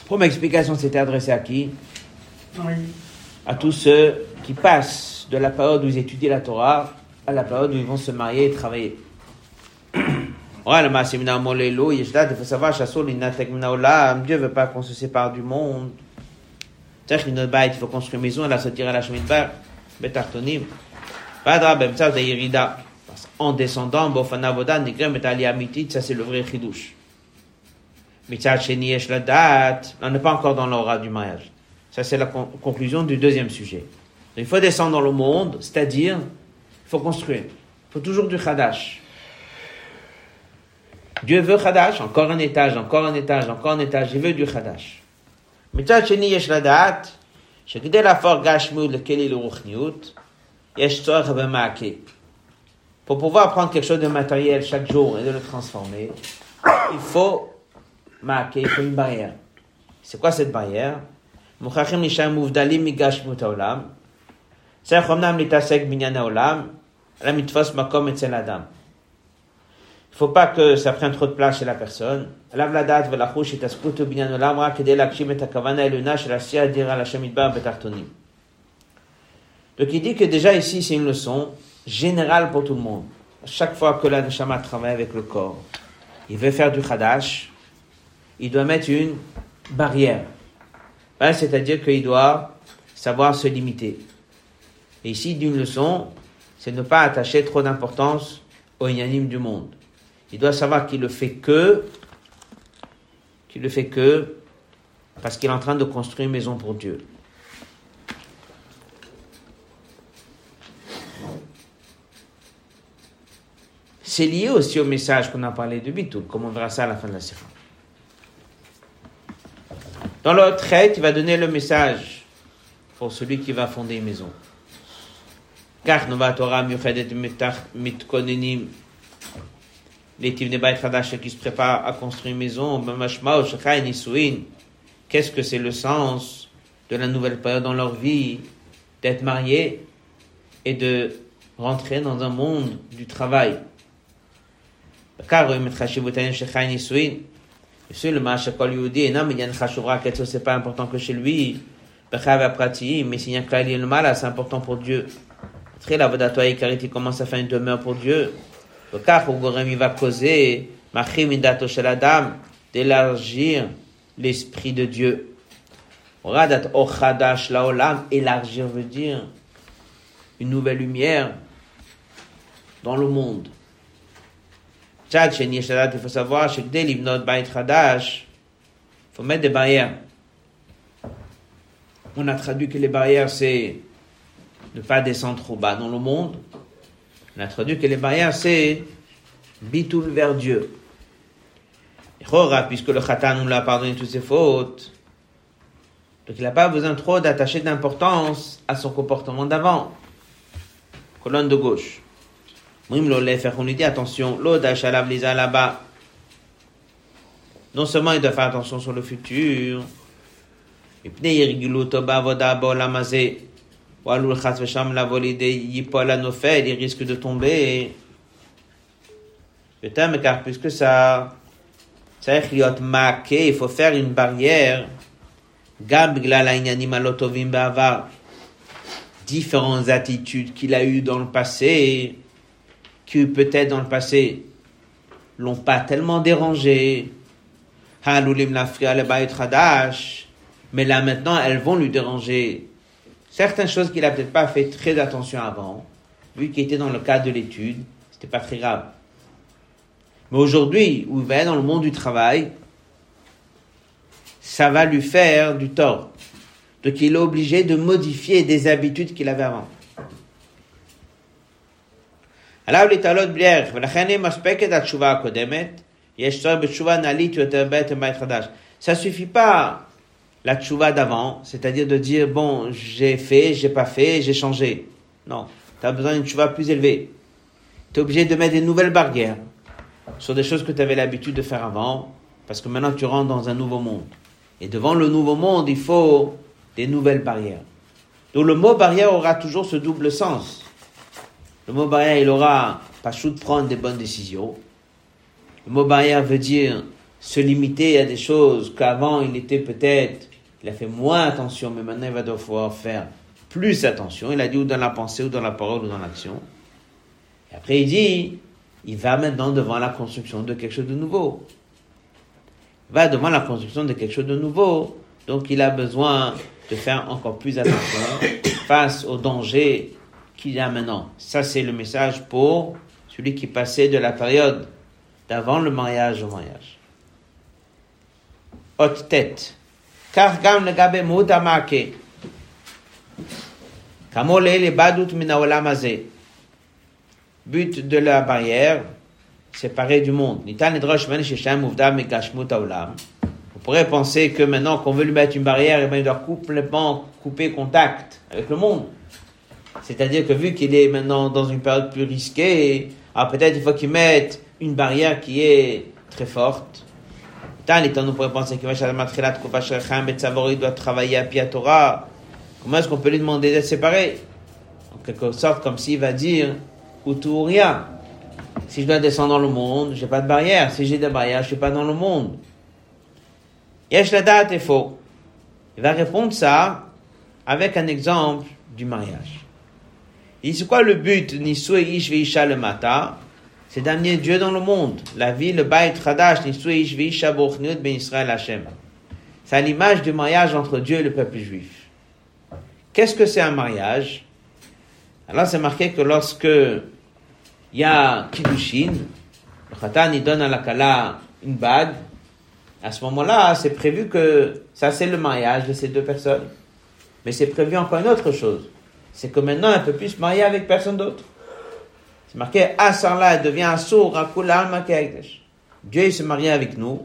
Première explication, c'était adressé à qui? À tous ceux qui passent de la période où ils étudient la Torah à la période où ils vont se marier et travailler. Il faut savoir, Dieu veut pas qu'on se sépare du monde. Il faut construire une maison, elle sortir à la chemin de bar, Betartonim. Padra, En descendant, Bofanavodan, Nigrem, et Amitit, ça c'est le vrai chidouche. On n'est pas encore dans l'aura du mariage. Ça c'est la con- conclusion du deuxième sujet. Il faut descendre dans le monde, c'est-à-dire, il faut construire. Il faut toujours du Khadash. Dieu veut Khadash, encore un étage, encore un étage, encore un étage, il veut du Khadash. מצד שני יש לדעת שכדי להפוך גשמיות לכלי לרוחניות, יש צורך במעקה. Pour pouvoir prendre quelque chose de matériel chaque jour et de le transformer, il faut marquer, il faut une barrière. C'est quoi cette barrière? מוכרחים להישאר מובדלים מגשמיות העולם. il faut pas que ça prenne trop de place chez la personne. Donc il dit que déjà ici, c'est une leçon générale pour tout le monde. Chaque fois que la travaille avec le corps, il veut faire du khadash, il doit mettre une barrière. Hein, c'est-à-dire qu'il doit savoir se limiter. Et ici, d'une leçon, c'est ne pas attacher trop d'importance au inanime du monde. Il doit savoir qu'il le fait que, qu'il le fait que, parce qu'il est en train de construire une maison pour Dieu. C'est lié aussi au message qu'on a parlé de Bitoul, comme on verra ça à la fin de la série. Dans l'autre traite, il va donner le message pour celui qui va fonder une maison. Car Nova Torah miuchedet mitkonenim les Tivnei Bait Chadash qui se préparent à construire une maison, Mamashmao Shachai Nisuin. Qu'est-ce que c'est le sens de la nouvelle période dans leur vie, d'être mariés et de rentrer dans un monde du travail. car רואים את חשיבותיהם של חי נישואין. לפי למה שכל יהודי אינו מעניין חשוב רק אצלו, c'est pas important que chez lui, בחייו הפרטיים, mais s'il y a un כללי למעלה, c'est important pour Dieu. Après, la Vodatoire Ikarit, il commence à faire une demeure pour Dieu. Le cas où Gorem, il va causer, Machim Indato Shel Adam, d'élargir l'esprit de Dieu. Radat Ochadash Laolam, élargir veut dire une nouvelle lumière dans le monde. Tchad, chez Nishadat, il faut savoir, chez Gdel, Ibnot Bait Hadash, il faut mettre des barrières. On a traduit que les barrières, c'est ne pas descendre trop bas dans le monde. On a que les barrières, c'est bitoul vers Dieu. Chora, puisque le Khatan nous l'a pardonné toutes ses fautes, donc il n'a pas besoin trop d'attacher d'importance à son comportement d'avant. Colonne de gauche. Mouim faire on lui dit attention, l'oda shalav lisa là-bas. Non seulement il doit faire attention sur le futur, et il risque de tomber. T'aime car puisque ça, ça marqué, il faut faire une barrière. Différentes attitudes qu'il a eues dans le passé, qui peut-être dans le passé l'ont pas tellement dérangé. Le. Mais là maintenant, elles vont lui déranger Certaines choses qu'il a peut-être pas fait très attention avant, vu qu'il était dans le cadre de l'étude, c'était pas très grave. Mais aujourd'hui, où il va être dans le monde du travail, ça va lui faire du tort. Donc il est obligé de modifier des habitudes qu'il avait avant. עליו להתעלות בלי ערך, ולכן היא מספקת התשובה הקודמת, יש צורך בתשובה נעלית יותר בעצם בית חדש. Ça suffit pas la tchouva d'avant, c'est-à-dire de dire, bon, j'ai fait, j'ai pas fait, j'ai changé. Non, tu as besoin d'une tchouva plus élevée. Tu es obligé de mettre des nouvelles barrières sur des choses que tu avais l'habitude de faire avant, parce que maintenant tu rentres dans un nouveau monde. Et devant le nouveau monde, il faut des nouvelles barrières. Donc le mot barrière aura toujours ce double sens. Le mot barrière, il aura pas de prendre des bonnes décisions. Le mot barrière veut dire se limiter à des choses qu'avant il était peut-être, il a fait moins attention, mais maintenant il va devoir faire plus attention. Il a dit ou dans la pensée, ou dans la parole, ou dans l'action. Et après il dit, il va maintenant devant la construction de quelque chose de nouveau. Il va devant la construction de quelque chose de nouveau. Donc il a besoin de faire encore plus attention face aux dangers qu'il y a maintenant. Ça, c'est le message pour celui qui passait de la période d'avant le mariage au mariage. Haute tête. Le gabe mouta marqué. Kamole le badout minaolam azé. But de la barrière, séparée du monde. On pourrait penser que maintenant qu'on veut lui mettre une barrière, eh ben, il doit complètement couper contact avec le monde. C'est-à-dire que vu qu'il est maintenant dans une période plus risquée, alors peut-être il faut qu'il mette une barrière qui est très forte. Nous pourrions penser qu'il doit travailler à Pia Torah. Comment est-ce qu'on peut lui demander d'être séparé? En quelque sorte, comme s'il va dire ou tout ou rien. Si je dois descendre dans le monde, j'ai pas de barrière. Si j'ai des barrières, je suis pas dans le monde. Yesh la date est faux. Il va répondre ça avec un exemple du mariage. Et c'est quoi le but? Nisui ish veisha le mata C'est d'amener Dieu dans le monde. La vie, le baït chadash, ben Israël Hashem. C'est à l'image du mariage entre Dieu et le peuple juif. Qu'est-ce que c'est un mariage? Alors c'est marqué que lorsque il y a Kiddushin, le Khatan il donne à la Kala une bague, à ce moment-là, c'est prévu que ça c'est le mariage de ces deux personnes. Mais c'est prévu encore une autre chose c'est que maintenant elle peut plus se marier avec personne d'autre. C'est marqué Asarla, elle devient Akul Dieu se marie avec nous.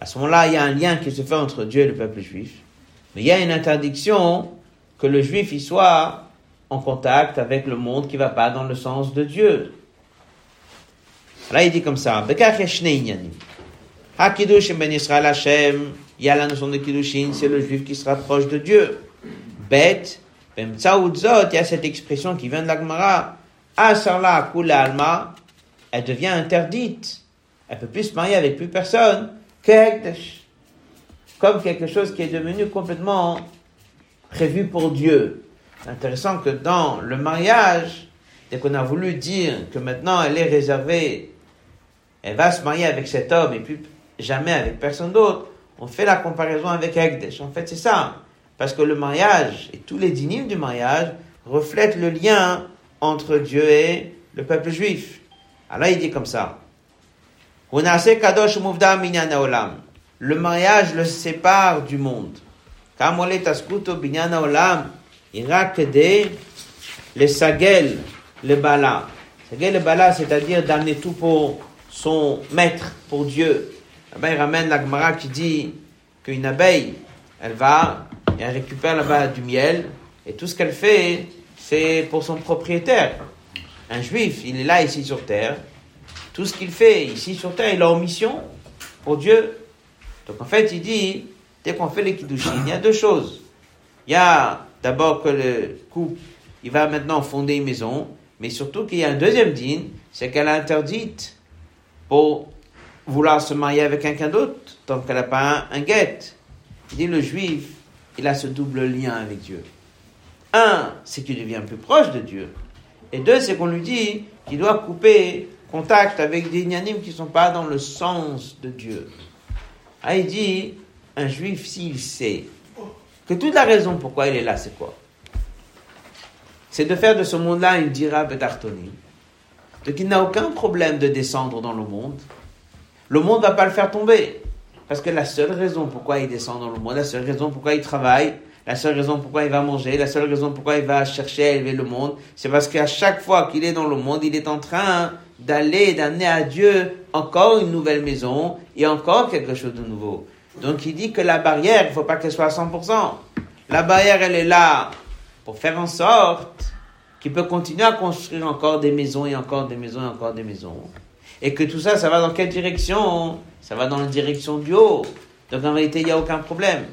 À ce moment-là, il y a un lien qui se fait entre Dieu et le peuple juif. Mais il y a une interdiction que le juif y soit en contact avec le monde qui va pas dans le sens de Dieu. Là, il dit comme ça. Ben Hashem. Il y a la notion de Kiddushin, c'est le juif qui se rapproche de Dieu. Bête, il y a cette expression qui vient de l'Agmara, Asarla Kula Alma, elle devient interdite. Elle peut plus se marier avec plus personne que Comme quelque chose qui est devenu complètement prévu pour Dieu. C'est intéressant que dans le mariage, dès qu'on a voulu dire que maintenant elle est réservée, elle va se marier avec cet homme et puis jamais avec personne d'autre, on fait la comparaison avec Ekdesh. En fait, c'est ça. Parce que le mariage et tous les dynimes du mariage reflètent le lien entre Dieu et le peuple juif. Alors il dit comme ça. Le mariage le sépare du monde. Le sagel, le bala. Sagel, le bala, c'est-à-dire d'amener tout pour son maître, pour Dieu. Là-bas, il ramène la Gemara qui dit qu'une abeille, elle va et elle récupère là-bas du miel, et tout ce qu'elle fait, c'est pour son propriétaire. Un juif, il est là ici sur terre, tout ce qu'il fait ici sur terre, il est en mission pour Dieu. Donc en fait, il dit, dès qu'on fait les kiddushin, il y a deux choses. Il y a d'abord que le couple, il va maintenant fonder une maison, mais surtout qu'il y a un deuxième dîne, c'est qu'elle a interdite pour vouloir se marier avec quelqu'un d'autre tant qu'elle n'a pas un, un guet. Il dit le juif, il a ce double lien avec Dieu. Un, c'est qu'il devient plus proche de Dieu. Et deux, c'est qu'on lui dit qu'il doit couper contact avec des ignanimes qui ne sont pas dans le sens de Dieu. Ah, il dit, un juif, s'il sait que toute la raison pourquoi il est là, c'est quoi? C'est de faire de ce monde-là une dira betartoni. Donc il n'a aucun problème de descendre dans le monde. Le monde ne va pas le faire tomber. Parce que la seule raison pourquoi il descend dans le monde, la seule raison pourquoi il travaille, la seule raison pourquoi il va manger, la seule raison pourquoi il va chercher à élever le monde, c'est parce qu'à chaque fois qu'il est dans le monde, il est en train d'aller, d'amener à Dieu encore une nouvelle maison et encore quelque chose de nouveau. Donc il dit que la barrière, il ne faut pas qu'elle soit à 100%. La barrière, elle est là pour faire en sorte qu'il peut continuer à construire encore des maisons et encore des maisons et encore des maisons. Et que tout ça, ça va dans quelle direction? Ça va dans la direction du haut. Donc en réalité, il n'y a aucun problème.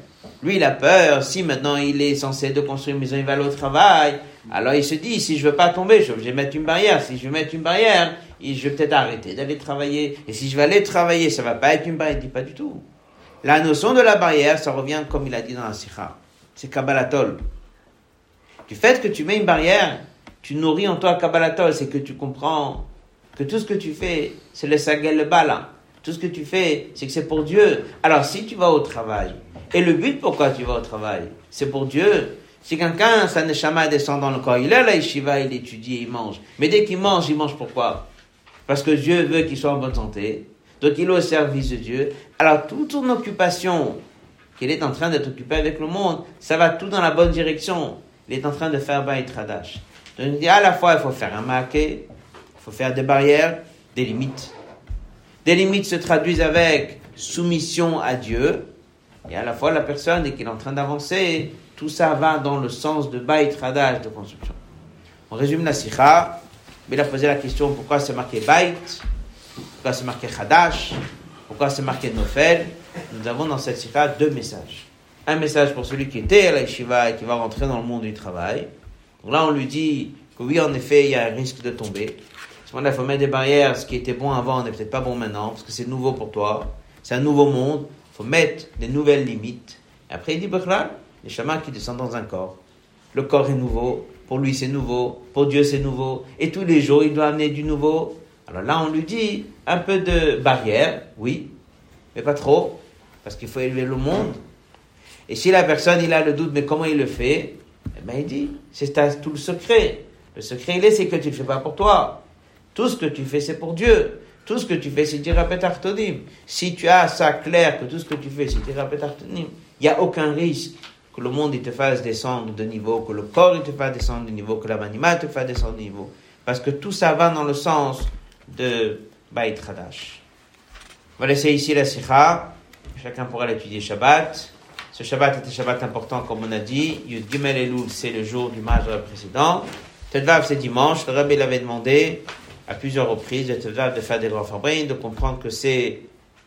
Lui, il a peur. Si maintenant il est censé de construire une maison, il va aller au travail. Alors il se dit, si je veux pas tomber, je vais mettre une barrière. Si je vais mettre une barrière, je vais peut-être arrêter d'aller travailler. Et si je vais aller travailler, ça va pas être une barrière. Il dit pas du tout. La notion de la barrière, ça revient comme il a dit dans la Sikha. C'est Kabbalatol. Du fait que tu mets une barrière, tu nourris en toi Kabbalatol. C'est que tu comprends que tout ce que tu fais, c'est le sagel le bala. Tout ce que tu fais, c'est que c'est pour Dieu. Alors si tu vas au travail, et le but pourquoi tu vas au travail, c'est pour Dieu. Si quelqu'un, sa neshama descend dans le corps, il est là, yeshiva, il étudie, il mange. Mais dès qu'il mange, il mange pourquoi? Parce que Dieu veut qu'il soit en bonne santé. Donc il est au service de Dieu. Alors toute ton occupation qu'il est en train d'être occupé avec le monde, ça va tout dans la bonne direction. Il est en train de faire Baït Radash. Donc il à la fois il faut faire un maquet, il faut faire des barrières, des limites. Des limites se traduisent avec soumission à Dieu, et à la fois la personne et qu'il est en train d'avancer, tout ça va dans le sens de Baït Radash, de construction. On résume la sikha, mais il a posé la question pourquoi c'est marqué Baït, pourquoi c'est marqué Hadash, pourquoi c'est marqué Nofel. Nous avons dans cette sikha deux messages. Un message pour celui qui était à la yeshiva et qui va rentrer dans le monde du travail. Donc là, on lui dit que oui, en effet, il y a un risque de tomber. Il faut mettre des barrières. Ce qui était bon avant n'est peut-être pas bon maintenant, parce que c'est nouveau pour toi. C'est un nouveau monde. Il faut mettre des nouvelles limites. Et après, il dit, les chamans qui descendent dans un corps. Le corps est nouveau. Pour lui, c'est nouveau. Pour Dieu, c'est nouveau. Et tous les jours, il doit amener du nouveau. Alors là, on lui dit un peu de barrière, oui, mais pas trop, parce qu'il faut élever le monde. Et si la personne, il a le doute, mais comment il le fait? Eh bien, il dit, c'est tout le secret. Le secret, il est, c'est que tu ne le fais pas pour toi. Tout ce que tu fais, c'est pour Dieu. Tout ce que tu fais, c'est Dirapet Artonim. Si tu as ça clair, que tout ce que tu fais, c'est Dirapet Artonim, il n'y a aucun risque que le monde il te fasse descendre de niveau, que le corps il te fasse descendre de niveau, que l'âme animale te fasse descendre de niveau. Parce que tout ça va dans le sens de Baït Hadash. On va laisser ici la sikha. Chacun pourra l'étudier Shabbat. Ce Shabbat était Shabbat important, comme on a dit. Yud Gimel Elul, c'est le jour du Majra précédent. Tedvav, c'est dimanche. Le Rabbi l'avait demandé à plusieurs reprises de faire des lois Fabrain, de comprendre que c'est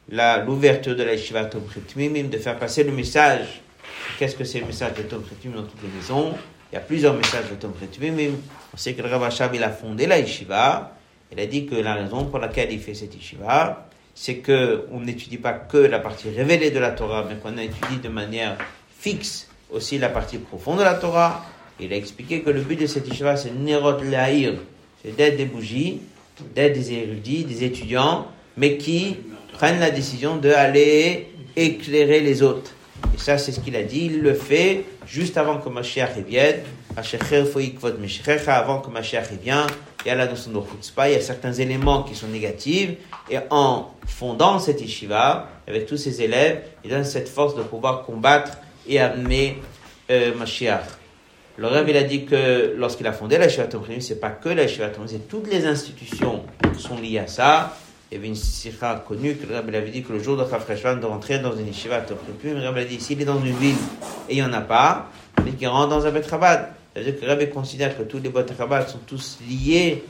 l'ouverture de la Yeshiva Tom de faire passer le message. Qu'est-ce que c'est le message de Tom dans toutes les maisons? Il y a plusieurs messages de Tom. On sait que le Rav il a fondé la Yeshiva. Il a dit que la raison pour laquelle il fait cette Yeshiva, c'est que on n'étudie pas que la partie révélée de la Torah, mais qu'on étudie de manière fixe aussi la partie profonde de la Torah. Il a expliqué que le but de cette yeshiva, c'est Nerot Lahir, c'est d'être des bougies, d'être des érudits, des étudiants, mais qui prennent la décision d'aller éclairer les autres. Et ça, c'est ce qu'il a dit. Il le fait juste avant que Mashiach revienne. Avant que Mashiach revienne, il y a la notion de il y a certains éléments qui sont négatifs. Et en fondant cette yeshiva, avec tous ses élèves, il donne cette force de pouvoir combattre et amener euh. Le Rav, il a dit que lorsqu'il a fondé la Yeshiva Tomrim, c'est pas que la Yeshiva Tomrim, c'est toutes les institutions sont liées à ça. Il y avait une sikha connue que le Rav, il avait dit que le jour de Chafreshvan, de rentrer dans une Yeshiva Tomrim, le Rav, il a dit, s'il est dans une ville et il n'y en a pas, il qu'il rentre dans un Bet Chabad. Ça veut dire que le Rav considère que tous les Bet sont tous liés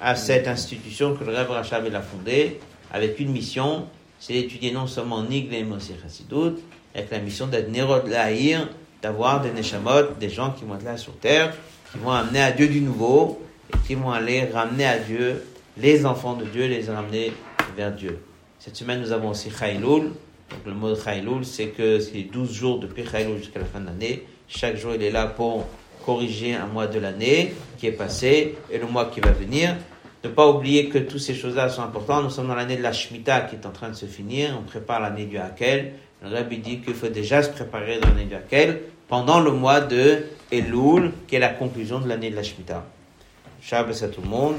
à cette institution que le Rav Rachab il a fondée, avec une mission, c'est d'étudier non seulement Nigle et Moshe Chassidut, avec la mission d'être Nerod Lahir, d'avoir des Neshamot, des gens qui vont être là sur terre, qui vont amener à Dieu du nouveau, et qui vont aller ramener à Dieu les enfants de Dieu, les ramener vers Dieu. Cette semaine, nous avons aussi Chayloul. Donc, le mot Chayloul, c'est que c'est 12 jours depuis Chayloul jusqu'à la fin de l'année. Chaque jour, il est là pour corriger un mois de l'année qui est passé et le mois qui va venir. Ne pas oublier que toutes ces choses-là sont importantes. Nous sommes dans l'année de la Shemitah qui est en train de se finir. On prépare l'année du Hakel. Le Rabbi dit qu'il faut déjà se préparer dans l'année pendant le mois de Elul, qui est la conclusion de l'année de la Shemitah. Shabbos à tout le monde.